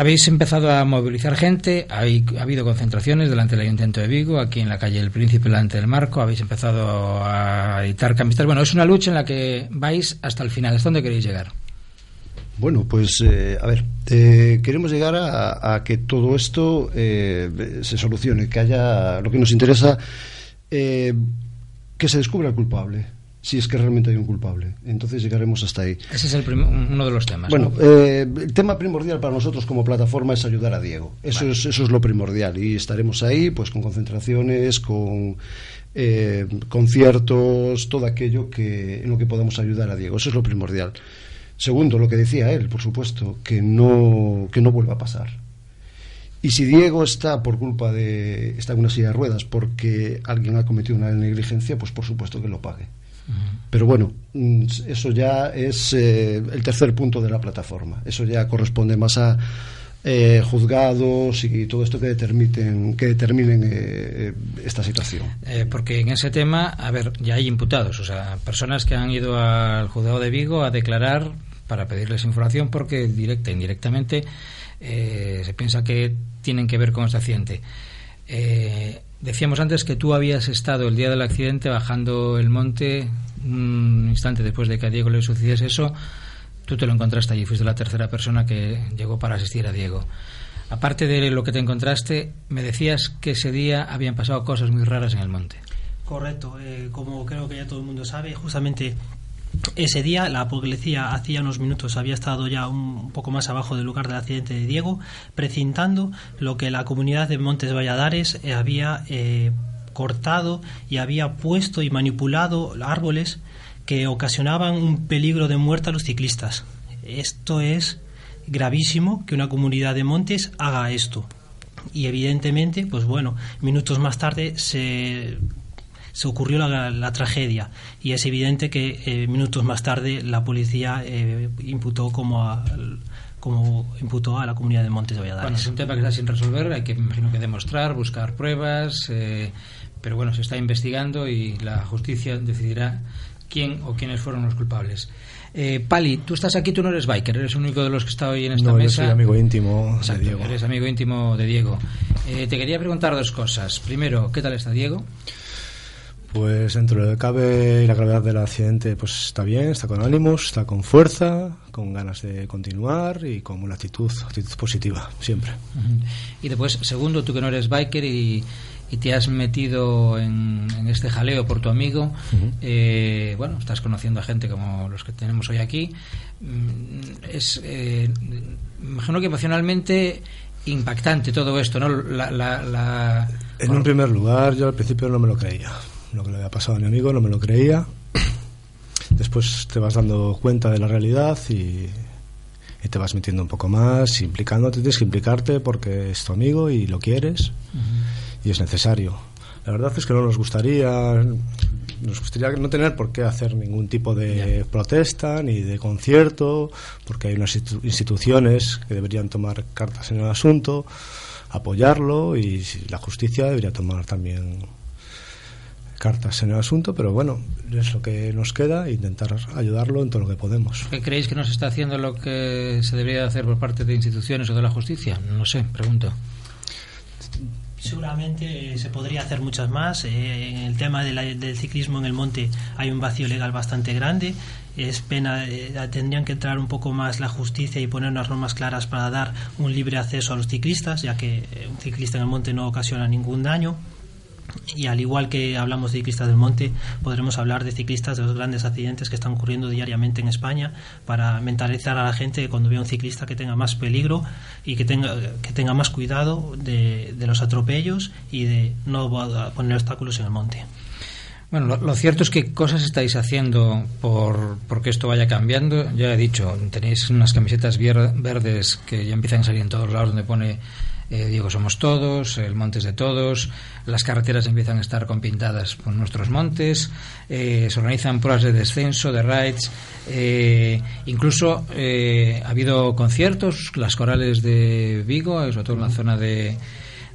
[SPEAKER 11] Habéis empezado a movilizar gente, ha habido concentraciones delante del Ayuntamiento de Vigo, aquí en la calle El Príncipe, delante del Marco, habéis empezado a editar camisetas. Bueno, es una lucha en la que vais hasta el final. ¿Hasta dónde queréis llegar?
[SPEAKER 13] Bueno, pues eh, a ver, eh, queremos llegar a, que todo esto eh, se solucione, que haya lo que nos interesa, que se descubra el culpable si es que realmente hay un culpable. Entonces llegaremos hasta ahí.
[SPEAKER 11] Ese es el uno de los temas.
[SPEAKER 13] Bueno, eh, el tema primordial para nosotros como plataforma es ayudar a Diego. Eso, es, eso es lo primordial. Y estaremos ahí pues con concentraciones, con eh, conciertos, todo aquello que, en lo que podamos ayudar a Diego. Eso es lo primordial. Segundo, lo que decía él, por supuesto, que no, que no vuelva a pasar. Y si Diego está por culpa de. está en una silla de ruedas porque alguien ha cometido una negligencia, pues por supuesto que lo pague. Pero bueno, mm, eso ya es eh, el tercer punto de la plataforma. Eso ya corresponde más a eh, juzgados y todo esto que determinen, que determinen eh, esta situación.
[SPEAKER 11] porque en ese tema, a ver, ya hay imputados, o sea, personas que han ido al juzgado de Vigo a declarar para pedirles información porque directa e indirectamente se piensa que tienen que ver con este accidente. Decíamos antes que tú habías estado el día del accidente bajando el monte un instante después de que a Diego le sucediese eso. Tú te lo encontraste allí, fuiste la tercera persona que llegó para asistir a Diego. Aparte de lo que te encontraste, me decías que ese día habían pasado cosas muy raras en el monte.
[SPEAKER 12] Correcto, eh, como creo que ya todo el mundo sabe, justamente ese día la policía hacía unos minutos había estado ya un poco más abajo del lugar del accidente de Diego, precintando lo que la comunidad de Montes Valladares eh, había eh, cortado y había puesto y manipulado árboles que ocasionaban un peligro de muerte a los ciclistas. Esto es gravísimo que una comunidad de montes haga esto. Y evidentemente, pues bueno, minutos más tarde se se ocurrió la, tragedia y es evidente que eh, minutos más tarde la policía eh, imputó como a, como imputó a la comunidad de Montes de Valladares.
[SPEAKER 11] Bueno, es un tema que está sin resolver, hay que, imagino que demostrar, buscar pruebas, eh, pero bueno, se está investigando y la justicia decidirá quién o quiénes fueron los culpables. Eh, Pali, tú estás aquí, tú no eres biker, eres el único de los que está hoy en esta mesa.
[SPEAKER 14] Yo soy amigo íntimo de Diego.
[SPEAKER 11] Eres amigo íntimo de Diego. te quería preguntar dos cosas. Primero, ¿qué tal está Diego?
[SPEAKER 14] Pues dentro de cabe y la gravedad del accidente, pues está bien, está con ánimos, está con fuerza, con ganas de continuar y con una actitud, actitud positiva, siempre.
[SPEAKER 11] Y después, segundo, tú que no eres biker y, te has metido en, este jaleo por tu amigo, eh, bueno, estás conociendo a gente como los que tenemos hoy aquí, mm, es, eh, imagino que emocionalmente impactante todo esto, ¿no?
[SPEAKER 14] en un primer lugar, yo al principio no me lo creía lo que le había pasado a mi amigo, no me lo creía. Después te vas dando cuenta de la realidad y, te vas metiendo un poco más, implicándote, tienes que implicarte porque es tu amigo y lo quieres y es necesario. La verdad es que no nos gustaría, nos gustaría no tener por qué hacer ningún tipo de protesta ni de concierto, porque hay unas instituciones que deberían tomar cartas en el asunto, apoyarlo y la justicia debería tomar también cartas en el asunto, pero bueno, es lo que nos queda, intentar ayudarlo en todo lo que podemos.
[SPEAKER 11] ¿Qué creéis que no se está haciendo lo que se debería hacer por parte de instituciones o de la justicia? No sé, pregunto.
[SPEAKER 12] Seguramente se podría hacer muchas más. Eh, en el tema del ciclismo en el monte hay un vacío legal bastante grande. Es pena, eh, tendrían que entrar un poco más la justicia y poner unas normas claras para dar un libre acceso a los ciclistas, ya que eh, un ciclista en el monte no ocasiona ningún daño. Y al igual que hablamos de ciclistas del monte, podremos hablar de ciclistas de los grandes accidentes que están ocurriendo diariamente en España para mentalizar a la gente que cuando vea un ciclista que tenga más peligro y que tenga, que tenga más cuidado de, los atropellos y de no poner obstáculos en el monte.
[SPEAKER 11] Bueno, lo, cierto es que cosas estáis haciendo por porque esto vaya cambiando. Ya he dicho, tenéis unas camisetas verdes que ya empiezan a salir en todos lados donde pone eh, Diego Somos Todos, el Montes de Todos, las carreteras empiezan a estar compintadas por nuestros montes, eh, se organizan pruebas de descenso, de rides, eh, incluso ha habido conciertos, las corales de Vigo, sobre todo en la zona de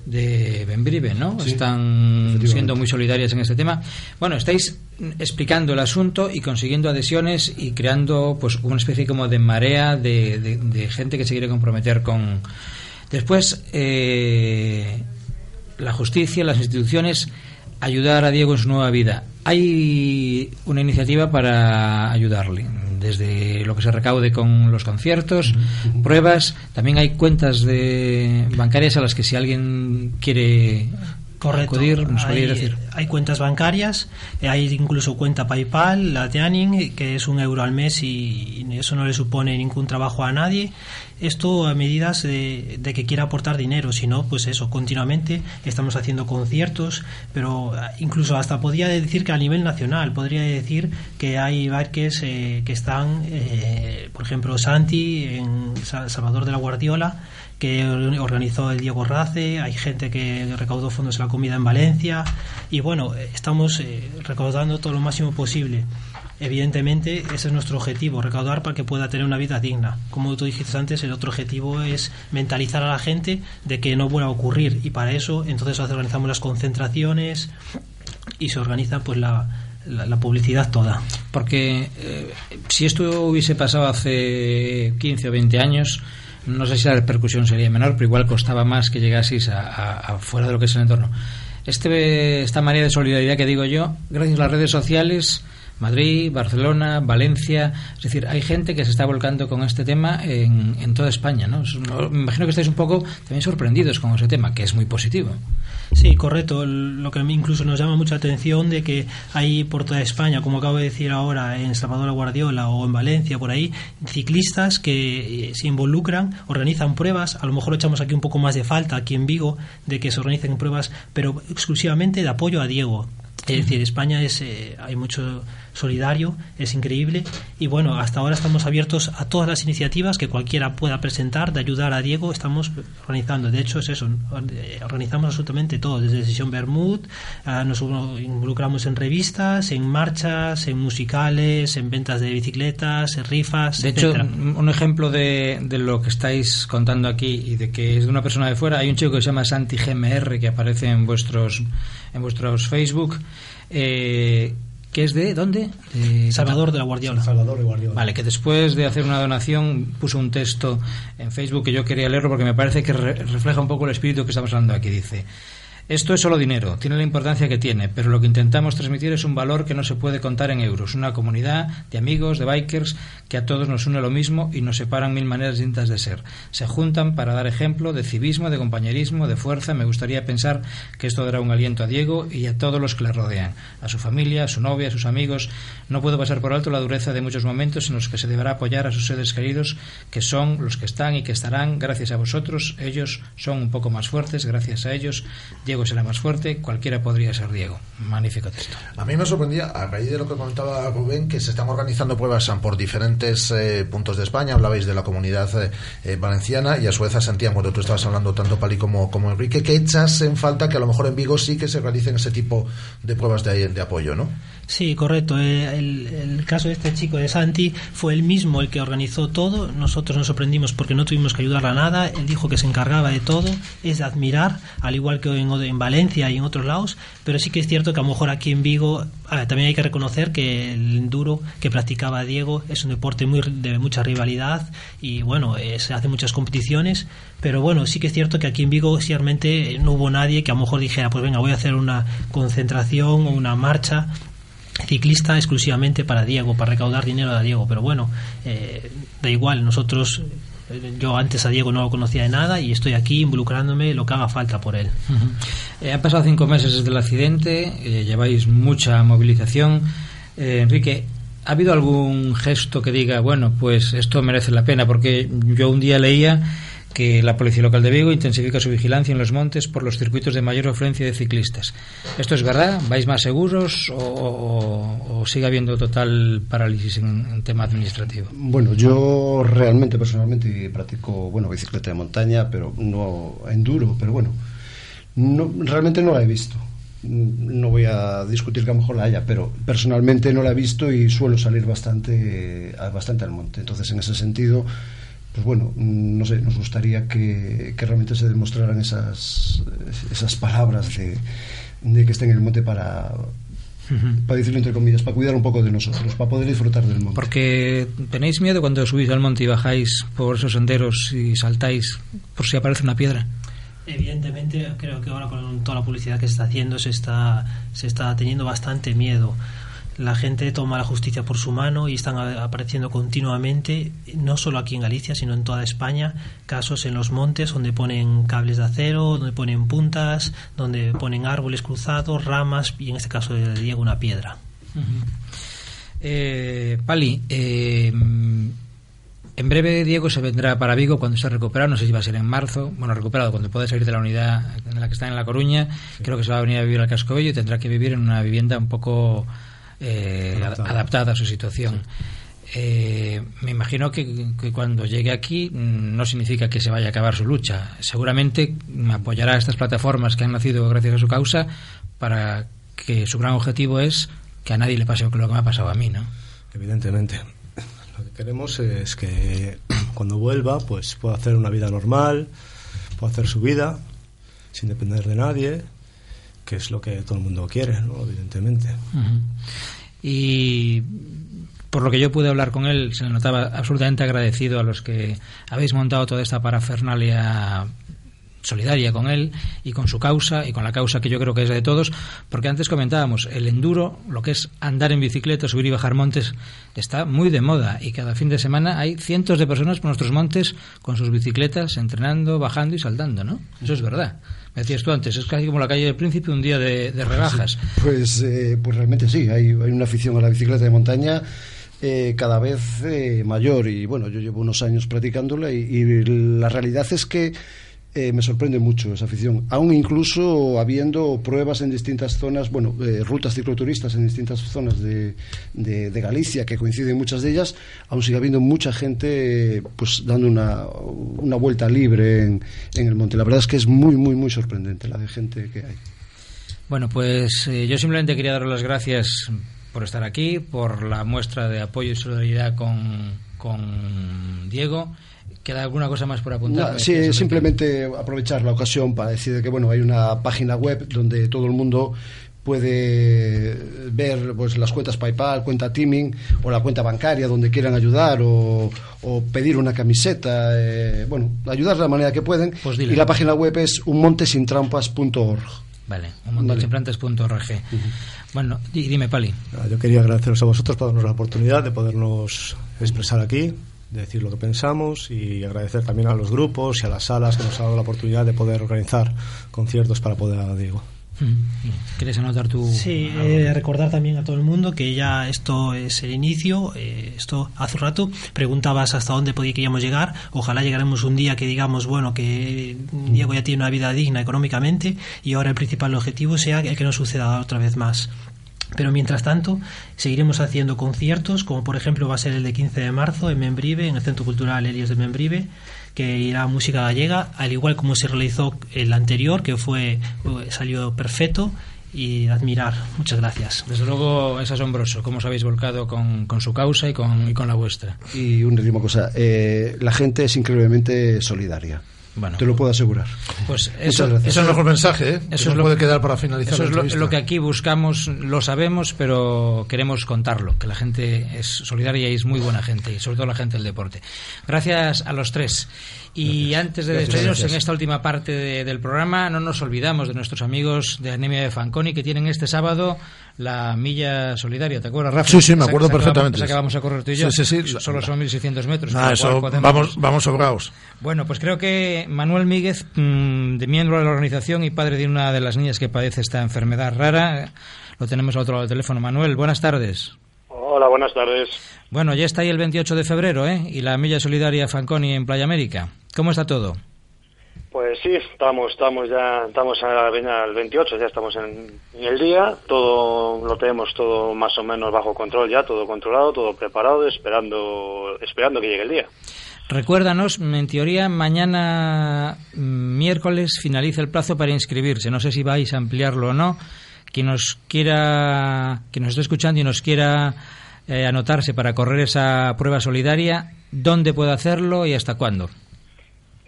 [SPEAKER 11] de Benbrive, ¿no? Están siendo muy solidarias en este tema. Bueno, estáis explicando el asunto y consiguiendo adhesiones y creando pues una especie como de marea de, de gente que se quiere comprometer con, Después, eh, la justicia, las instituciones, ayudar a Diego en su nueva vida. Hay una iniciativa para ayudarle, desde lo que se recaude con los conciertos, pruebas, también hay cuentas de bancarias a las que si alguien quiere Correcto. acudir? ¿Nos hay, decir?
[SPEAKER 12] Hay cuentas bancarias, eh, hay incluso cuenta PayPal, la Teaning, que es un euro al mes y, eso no le supone ningún trabajo a nadie. Esto a medidas de, que quiera aportar dinero, si no, pues eso, continuamente estamos haciendo conciertos, pero ah, incluso hasta podría decir que a nivel nacional, podría decir que hay barques eh, que están, eh, por ejemplo, Santi en Salvador de la Guardiola, que organizó el Diego Race, hay gente que recaudó fondos en la comida en Valencia y bueno, estamos eh, recaudando todo lo máximo posible. Evidentemente, ese es nuestro objetivo, recaudar para que pueda tener una vida digna. Como tú dijiste antes, el otro objetivo es mentalizar a la gente de que no vuelva a ocurrir y para eso entonces organizamos las concentraciones y se organiza pues la, la, publicidad toda.
[SPEAKER 11] Porque eh, si esto hubiese pasado hace 15 o 20 años, no sé si la repercusión sería menor, pero igual costaba más que llegaseis a, fuera de lo que es el entorno. Este, esta manera de solidaridad que digo yo, gracias a las redes sociales, Madrid, Barcelona, Valencia, es decir, hay gente que se está volcando con este tema en, en toda España, ¿no? Me imagino que estáis un poco también sorprendidos con ese tema, que es muy positivo.
[SPEAKER 12] Sí, correcto. Lo que a mí incluso nos llama mucha atención de que hay por toda España, como acabo de decir ahora, en Salvador Guardiola o en Valencia, por ahí, ciclistas que eh, se involucran, organizan pruebas. A lo mejor echamos aquí un poco más de falta aquí en Vigo de que se organicen pruebas, pero exclusivamente de apoyo a Diego. Es decir, España es, eh, hay mucho solidario, es increíble. Y bueno, hasta ahora estamos abiertos a todas las iniciativas que cualquiera pueda presentar de ayudar a Diego. Estamos organizando, de hecho es eso, organizamos absolutamente todo, desde Sesión Bermud, nos involucramos en revistas, en marchas, en musicales, en ventas de bicicletas, en rifas.
[SPEAKER 11] De hecho, un ejemplo de, de lo que estáis contando aquí y de que es de una persona de fuera, hay un chico que se llama Santi GMR que aparece en vuestros, en vuestros Facebook. Eh, que es de ¿dónde?
[SPEAKER 12] Salvador de la Guardiola.
[SPEAKER 14] Salvador de Guardiola.
[SPEAKER 11] Vale, que después de hacer una donación puso un texto en Facebook que yo quería leerlo porque me parece que refleja un poco el espíritu que estamos hablando aquí. Dice, esto es solo dinero, tiene la importancia que tiene, pero lo que intentamos transmitir es un valor que no se puede contar en euros, una comunidad de amigos, de bikers, que a todos nos une lo mismo y nos separan mil maneras distintas de ser. Se juntan para dar ejemplo de civismo, de compañerismo, de fuerza. Me gustaría pensar que esto dará un aliento a Diego y a todos los que le rodean, a su familia, a su novia, a sus amigos. No puedo pasar por alto la dureza de muchos momentos en los que se deberá apoyar a sus seres queridos, que son los que están y que estarán gracias a vosotros. Ellos son un poco más fuertes, gracias a ellos. Diego será más fuerte, cualquiera podría ser Diego. Magnífico texto.
[SPEAKER 2] A mí me sorprendía, a raíz de lo que comentaba Rubén, que se están organizando pruebas por diferentes eh, puntos de España. Hablabais de la comunidad eh, eh, valenciana y a su vez Santiago, cuando tú estabas hablando tanto Pali como, como Enrique, que echas en falta que a lo mejor en Vigo sí que se realicen ese tipo de pruebas de, de apoyo, ¿no?
[SPEAKER 12] Sí, correcto. Eh, el, caso de este chico de Santi fue el mismo el que organizó todo. Nosotros nos sorprendimos porque no tuvimos que ayudarle a nada. Él dijo que se encargaba de todo. Es de admirar, al igual que en, en Valencia y en otros lados. Pero sí que es cierto que a lo mejor aquí en Vigo también hay que reconocer que el enduro que practicaba Diego es un deporte muy, de mucha rivalidad y bueno, se hacen muchas competiciones. Pero bueno, sí que es cierto que aquí en Vigo ciertamente no hubo nadie que a lo mejor dijera, pues venga, voy a hacer una concentración o una marcha ciclista exclusivamente para Diego, para recaudar dinero a Diego, pero bueno, eh, da igual, nosotros, eh, yo antes a Diego no lo conocía de nada y estoy aquí involucrándome lo que haga falta por él.
[SPEAKER 11] Eh, han pasado cinco meses desde el accidente, lleváis mucha movilización. Enrique, ¿ha habido algún gesto que diga, bueno, pues esto merece la pena? Porque yo un día leía que la Policía Local de Vigo intensifica su vigilancia en los montes por los circuitos de mayor afluencia de ciclistas. ¿Esto es verdad? ¿Vais más seguros o, sigue habiendo total parálisis en, tema administrativo?
[SPEAKER 13] Bueno, yo realmente, personalmente, practico bueno bicicleta de montaña, pero no enduro, pero bueno, no, realmente no la he visto. No voy a discutir que a lo mejor la haya, pero personalmente no la he visto y suelo salir bastante, bastante al monte. Entonces, en ese sentido pues bueno, no sé, nos gustaría que, realmente se demostraran esas, esas palabras de, de que estén en el monte para, para decirlo entre comillas, para cuidar un poco de nosotros, para poder disfrutar del monte.
[SPEAKER 11] Porque tenéis miedo cuando subís al monte y bajáis por esos senderos y saltáis por si aparece una piedra.
[SPEAKER 12] Evidentemente, creo que ahora con toda la publicidad que se está haciendo se está, se está teniendo bastante miedo la gente toma la justicia por su mano y están apareciendo continuamente, no solo aquí en Galicia, sino en toda España, casos en los montes donde ponen cables de acero, donde ponen puntas, donde ponen árboles cruzados, ramas y en este caso de Diego una piedra.
[SPEAKER 11] eh, Pali, eh, en breve Diego se vendrá para Vigo cuando se ha recuperado, no sé si va a ser en marzo, bueno, recuperado cuando puede salir de la unidad en la que está en La Coruña, creo que se va a venir a vivir al Cascobello y tendrá que vivir en una vivienda un poco eh, adaptada. a su situación. Eh, me imagino que, cuando llegue aquí mm, no significa que se vaya a acabar su lucha. Seguramente apoyará a estas plataformas que han nacido gracias a su causa para que su gran objetivo es que a nadie le pase lo que me ha pasado a mí, ¿no?
[SPEAKER 14] Evidentemente. Lo que queremos es que cuando vuelva pues pueda hacer una vida normal, pueda hacer su vida sin depender de nadie, que es lo que todo el mundo quiere, ¿no? evidentemente.
[SPEAKER 11] Y por lo que yo pude hablar con él, se notaba absolutamente agradecido a los que habéis montado toda esta parafernalia solidaria con él y con su causa y con la causa que yo creo que es de todos, porque antes comentábamos, el enduro, lo que es andar en bicicleta, subir y bajar montes, está muy de moda y cada fin de semana hay cientos de personas por nuestros montes con sus bicicletas entrenando, bajando y saltando, ¿no? Eso es verdad. Me decías tú antes, es casi como la calle del Príncipe un día de, rebajas.
[SPEAKER 13] Pues, eh, pues realmente sí, hay, hay una afición a la bicicleta de montaña eh, cada vez eh, mayor y bueno, yo llevo unos años practicándola y la realidad es que eh, me sorprende mucho esa afición. Aún incluso habiendo pruebas en distintas zonas, bueno, eh, rutas cicloturistas en distintas zonas de, de, Galicia, que coinciden muchas de ellas, aún sigue habiendo mucha gente pues dando una, una vuelta libre en, en, el monte. La verdad es que es muy, muy, muy sorprendente la de gente que hay.
[SPEAKER 11] Bueno, pues eh, yo simplemente quería dar las gracias por estar aquí, por la muestra de apoyo y solidaridad con, con Diego ¿Queda alguna cosa más por apuntar?
[SPEAKER 13] sí, simplemente aprovechar la ocasión para decir que bueno hay una página web donde todo el mundo puede ver pues las cuentas PayPal, cuenta Teaming o la cuenta bancaria donde quieran ayudar o, pedir una camiseta, eh, bueno, ayudar de la manera que pueden.
[SPEAKER 11] Pues
[SPEAKER 13] y la página web es unmontesintrampas.org.
[SPEAKER 11] Vale, unmontesintrampas.org. Bueno, y dime, Pali.
[SPEAKER 14] Yo quería agradeceros a vosotros por darnos la oportunidad de podernos expresar aquí decir lo que pensamos y agradecer también a los grupos y a las salas que nos han dado la oportunidad de poder organizar conciertos para poder a Diego.
[SPEAKER 11] ¿Quieres anotar tu...?
[SPEAKER 12] Sí, eh, recordar también a todo el mundo que ya esto es el inicio. Eh, esto hace un rato preguntabas hasta dónde podíamos llegar. Ojalá llegaremos un día que digamos, bueno, que Diego ya tiene una vida digna económicamente y ahora el principal objetivo sea el que no suceda otra vez más. Pero mientras tanto, seguiremos haciendo conciertos, como por ejemplo va a ser el de 15 de marzo en Membrive, en el Centro Cultural Helios de Membrive, que irá a música gallega, al igual como se realizó el anterior, que fue eh, salió perfecto y admirar. Muchas gracias.
[SPEAKER 11] Desde luego es asombroso cómo os habéis volcado con, con su causa y con, y con la vuestra.
[SPEAKER 13] Y una última cosa, eh, la gente es increíblemente solidaria. Bueno, te lo puedo asegurar.
[SPEAKER 2] Pues eso, es el mejor mensaje, ¿eh? Eso es lo, puede quedar para finalizar.
[SPEAKER 11] Eso es lo, que aquí buscamos, lo sabemos, pero queremos contarlo, que la gente es solidaria y es muy buena gente, y sobre todo la gente del deporte. Gracias a los tres. Y antes de despedirnos en esta última parte del programa, no nos olvidamos de nuestros amigos de Anemia de Fanconi que tienen este sábado la milla solidaria, ¿te acuerdas, Rafa?
[SPEAKER 2] Sí, sí, me acuerdo perfectamente.
[SPEAKER 11] Esa que vamos a correr tú y yo.
[SPEAKER 2] Sí, sí,
[SPEAKER 11] sí. Solo son 1.600 metros.
[SPEAKER 2] Ah, eso, vamos, vamos sobrados.
[SPEAKER 11] Bueno, pues creo que Manuel Míguez, mm, de miembro de la organización y padre de una de las niñas que padece esta enfermedad rara, lo tenemos al otro lado del teléfono. Manuel, buenas tardes.
[SPEAKER 15] Hola, buenas tardes.
[SPEAKER 11] Bueno, ya está ahí el 28 de febrero, ¿eh? Y la milla solidaria Fanconi en Playa América. ¿Cómo está todo?
[SPEAKER 15] Pues sí, estamos, estamos ya, estamos al 28, ya estamos en, el día, todo lo tenemos todo más o menos bajo control ya, todo controlado, todo preparado, esperando, esperando que llegue el día.
[SPEAKER 11] Recuérdanos, en teoría mañana mm, miércoles finaliza el plazo para inscribirse. No sé si vais a ampliarlo o no. Quien nos quiera, que nos esté escuchando y nos quiera eh, anotarse para correr esa prueba solidaria, ¿dónde puede hacerlo y hasta cuándo?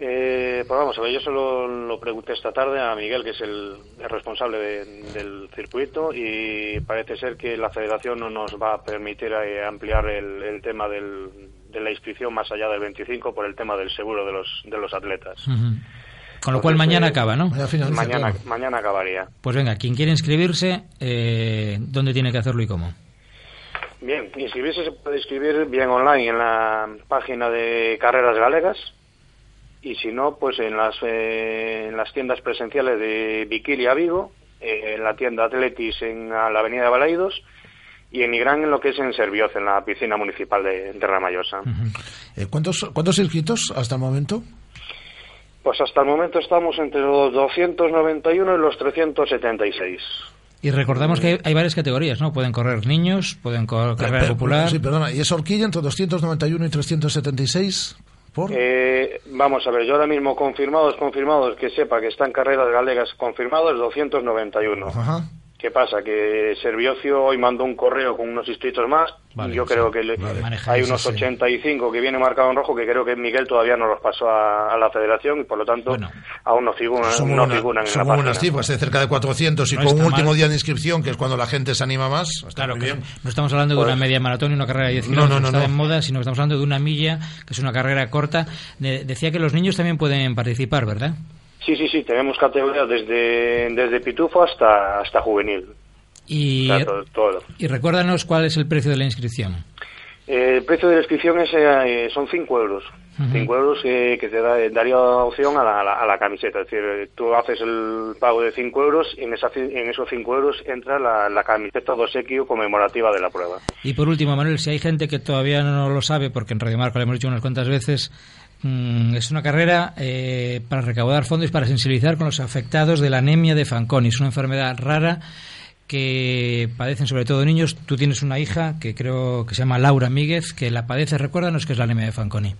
[SPEAKER 15] Eh, pues vamos a ver, yo solo lo pregunté esta tarde a Miguel, que es el, responsable del circuito, y parece ser que la federación no nos va a permitir eh, ampliar el, tema del, de la inscripción más allá del 25 por el tema del seguro de los, de los atletas.
[SPEAKER 11] Con lo cual mañana acaba, ¿no?
[SPEAKER 15] Mañana, mañana, acabaría.
[SPEAKER 11] Pues venga, quien quiere inscribirse, eh, ¿dónde tiene que hacerlo y cómo?
[SPEAKER 15] Bien, inscribirse se puede inscribir bien online en la página de Carreras Galegas y si no, pues en las, eh, en las tiendas presenciales de Viquilia Vigo, eh, en la tienda Atletis en la avenida de Balaidos y en Igrán en lo que es en Servioz, en la piscina municipal de, de Ramayosa.
[SPEAKER 2] Eh, ¿cuántos, ¿Cuántos inscritos hasta el momento?
[SPEAKER 15] Pues hasta el momento estamos entre los 291 y los 376.
[SPEAKER 11] Y recordamos que hay, varias categorías, ¿no? Pueden correr niños, pueden correr carrera popular.
[SPEAKER 2] Sí, perdona, ¿y es horquilla entre 291 y 376?
[SPEAKER 15] Eh, vamos a ver, yo ahora mismo confirmados, confirmados, que sepa que están carreras galegas confirmados, 291.
[SPEAKER 2] Ajá.
[SPEAKER 15] ¿Qué pasa? Que Serviocio hoy mandó un correo con unos inscritos más.
[SPEAKER 11] Vale,
[SPEAKER 15] yo
[SPEAKER 11] sí,
[SPEAKER 15] creo que le-
[SPEAKER 11] vale.
[SPEAKER 15] Hay unos
[SPEAKER 11] ese-
[SPEAKER 15] 85 que viene marcado en rojo que creo que Miguel todavía no los pasó a, a la federación y por lo tanto aún no figuran,
[SPEAKER 2] Son,
[SPEAKER 15] no figuran en la
[SPEAKER 2] cifras, de cerca de 400 y
[SPEAKER 11] No
[SPEAKER 2] con un último
[SPEAKER 11] mal.
[SPEAKER 2] día de inscripción, que es cuando la gente se anima más.
[SPEAKER 11] Claro, que
[SPEAKER 2] bien.
[SPEAKER 11] no estamos hablando de
[SPEAKER 2] Pues-
[SPEAKER 11] una media maratón y una carrera de 10
[SPEAKER 2] No,
[SPEAKER 11] kilómetros,
[SPEAKER 2] no, no,
[SPEAKER 11] está
[SPEAKER 2] no.
[SPEAKER 11] en moda, sino que estamos hablando de una milla, que es una carrera corta. De- decía que los niños también pueden participar, ¿verdad?
[SPEAKER 15] Sí, sí, sí, tenemos categorías desde, desde pitufo hasta, hasta juvenil.
[SPEAKER 11] Y,
[SPEAKER 15] O sea, todo- todo.
[SPEAKER 11] y recuérdanos cuál es el precio de la inscripción.
[SPEAKER 15] Eh, el precio de la inscripción es, eh, son 5 euros.
[SPEAKER 11] Ujú.
[SPEAKER 15] 5 euros eh, que te da- daría opción a la, a la- a la camiseta. Es decir, eh, tú haces el pago de 5 euros y en, esa, en esos 5 euros entra la, la camiseta de obsequio conmemorativa de la prueba.
[SPEAKER 11] Y por último, Manuel, si hay gente que todavía no lo sabe, porque en Radio Marca lo hemos dicho unas cuantas veces, mm, es una carrera eh, para recaudar fondos y para sensibilizar con los afectados de la anemia de Fanconi. Es una enfermedad rara que padecen sobre todo niños. Tú tienes una hija que creo que se llama Laura Míguez, que la padece. Recuérdanos qué es la anemia de Fanconi.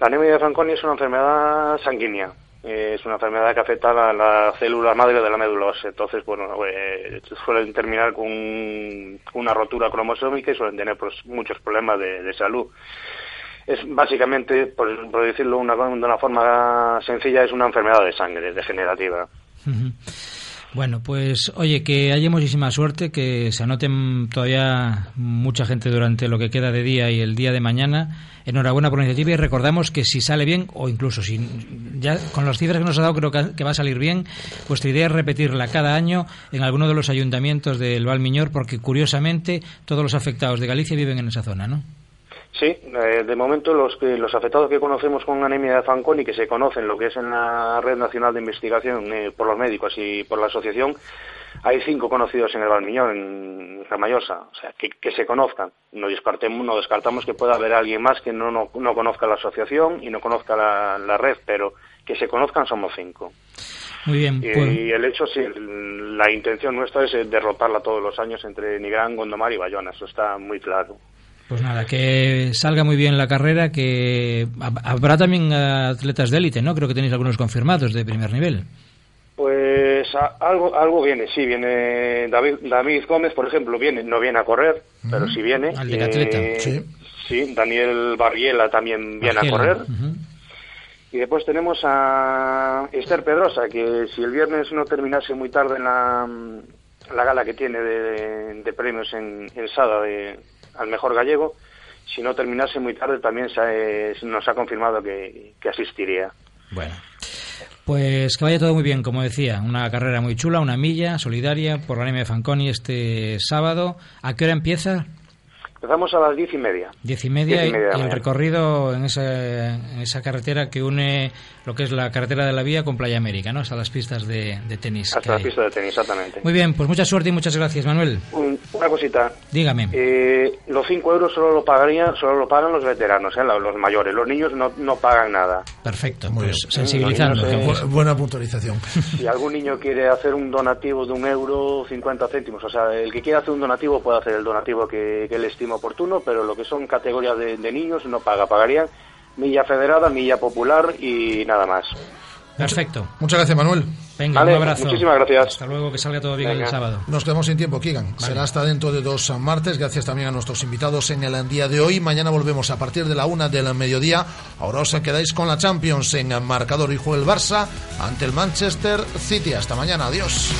[SPEAKER 15] La anemia de Fanconi es una enfermedad sanguínea. Eh, es una enfermedad que afecta a la, la célula madre de la médula. Entonces, bueno, eh, suelen terminar con un- una rotura cromosómica y suelen tener pues, muchos problemas de salud. Es básicamente, por, por decirlo una- de una forma sencilla, es una enfermedad de sangre degenerativa.
[SPEAKER 11] Bueno, pues oye, que haya muchísima suerte, que se anoten todavía mucha gente durante lo que queda de día y el día de mañana. Enhorabuena por la iniciativa y recordamos que si sale bien, o incluso si ya con las cifras que nos ha dado creo que va a salir bien, vuestra idea es repetirla cada año en alguno de los ayuntamientos del Valmiñor, porque curiosamente todos los afectados de Galicia viven en esa zona, ¿no?
[SPEAKER 15] Sí, eh, de momento los que, los afectados que conocemos con anemia de Fanconi, que se conocen lo que es en la Red Nacional de Investigación eh, por los médicos y por la asociación, hay cinco conocidos en el Valmiñón, en Ramayosa, o sea, que, que se conozcan. No descartemos, no descartamos que pueda haber alguien más que no, no, no conozca la asociación y no conozca la, la red, pero que se conozcan somos cinco.
[SPEAKER 11] Muy bien,
[SPEAKER 15] Y,
[SPEAKER 11] pues,
[SPEAKER 15] y el hecho, sí, la intención nuestra es eh, derrotarla todos los años entre Nigrán, Gondomar y Bayona, eso está muy claro.
[SPEAKER 11] Pues nada, que salga muy bien la carrera, que hab- habrá también atletas de élite, ¿no? Creo que tenéis algunos confirmados de primer nivel.
[SPEAKER 15] Pues a- algo algo viene, sí, viene David, David Gómez, por ejemplo, viene, no viene a correr, pero sí viene.
[SPEAKER 11] Al de atleta,
[SPEAKER 15] Eh,
[SPEAKER 11] sí.
[SPEAKER 15] Sí, Daniel Barriela también viene a correr. Y después tenemos a Esther Pedrosa, que si el viernes no terminase muy tarde en la, la gala que tiene de, de premios en, en Sada de, al mejor gallego, si no terminase muy tarde también se ha- nos ha confirmado que, que asistiría.
[SPEAKER 11] Bueno. Pues que vaya todo muy bien, como decía, una carrera muy chula, una milla solidaria por la de Fanconi este sábado. ¿A qué hora empieza?
[SPEAKER 15] Empezamos a las diez y media.
[SPEAKER 11] Diez y media,
[SPEAKER 15] Diez y
[SPEAKER 11] y,
[SPEAKER 15] media la
[SPEAKER 11] y el recorrido en esa, en esa carretera que une lo que es la carretera de la vía con Playa América, ¿no? Hasta las pistas de, de tenis.
[SPEAKER 15] Hasta la
[SPEAKER 11] hay.
[SPEAKER 15] pista de tenis, exactamente.
[SPEAKER 11] Muy bien, pues mucha suerte y muchas gracias, Manuel.
[SPEAKER 15] Un- Una cosita.
[SPEAKER 11] Dígame.
[SPEAKER 15] Eh, los 5 euros solo lo pagarían, solo lo pagan los veteranos, ¿eh? los mayores. Los niños no, no pagan nada.
[SPEAKER 11] Perfecto,
[SPEAKER 2] Muy
[SPEAKER 11] pues
[SPEAKER 2] bien.
[SPEAKER 11] sensibilizando. Que-
[SPEAKER 2] Bu- buena puntualización.
[SPEAKER 15] Si algún niño quiere hacer un donativo de un euro 50 céntimos, o sea, el que quiera hacer un donativo puede hacer el donativo que, que él estima oportuno, pero lo que son categorías de, de niños no paga. Pagarían milla federada, milla popular y nada más.
[SPEAKER 11] Perfecto.
[SPEAKER 2] Muchas gracias, Manuel.
[SPEAKER 11] Venga,
[SPEAKER 15] Vale,
[SPEAKER 11] un abrazo.
[SPEAKER 15] muchísimas gracias.
[SPEAKER 11] Hasta luego, que salga todo bien
[SPEAKER 15] Venga.
[SPEAKER 11] el sábado.
[SPEAKER 2] Nos quedamos sin tiempo, Kigan. Será hasta dentro de dos martes. Gracias también a nuestros invitados en el día de hoy. Mañana volvemos a partir de la una del mediodía. Ahora os quedáis con la Champions en marcador y juega el Barça ante el Manchester City. Hasta mañana. Adiós.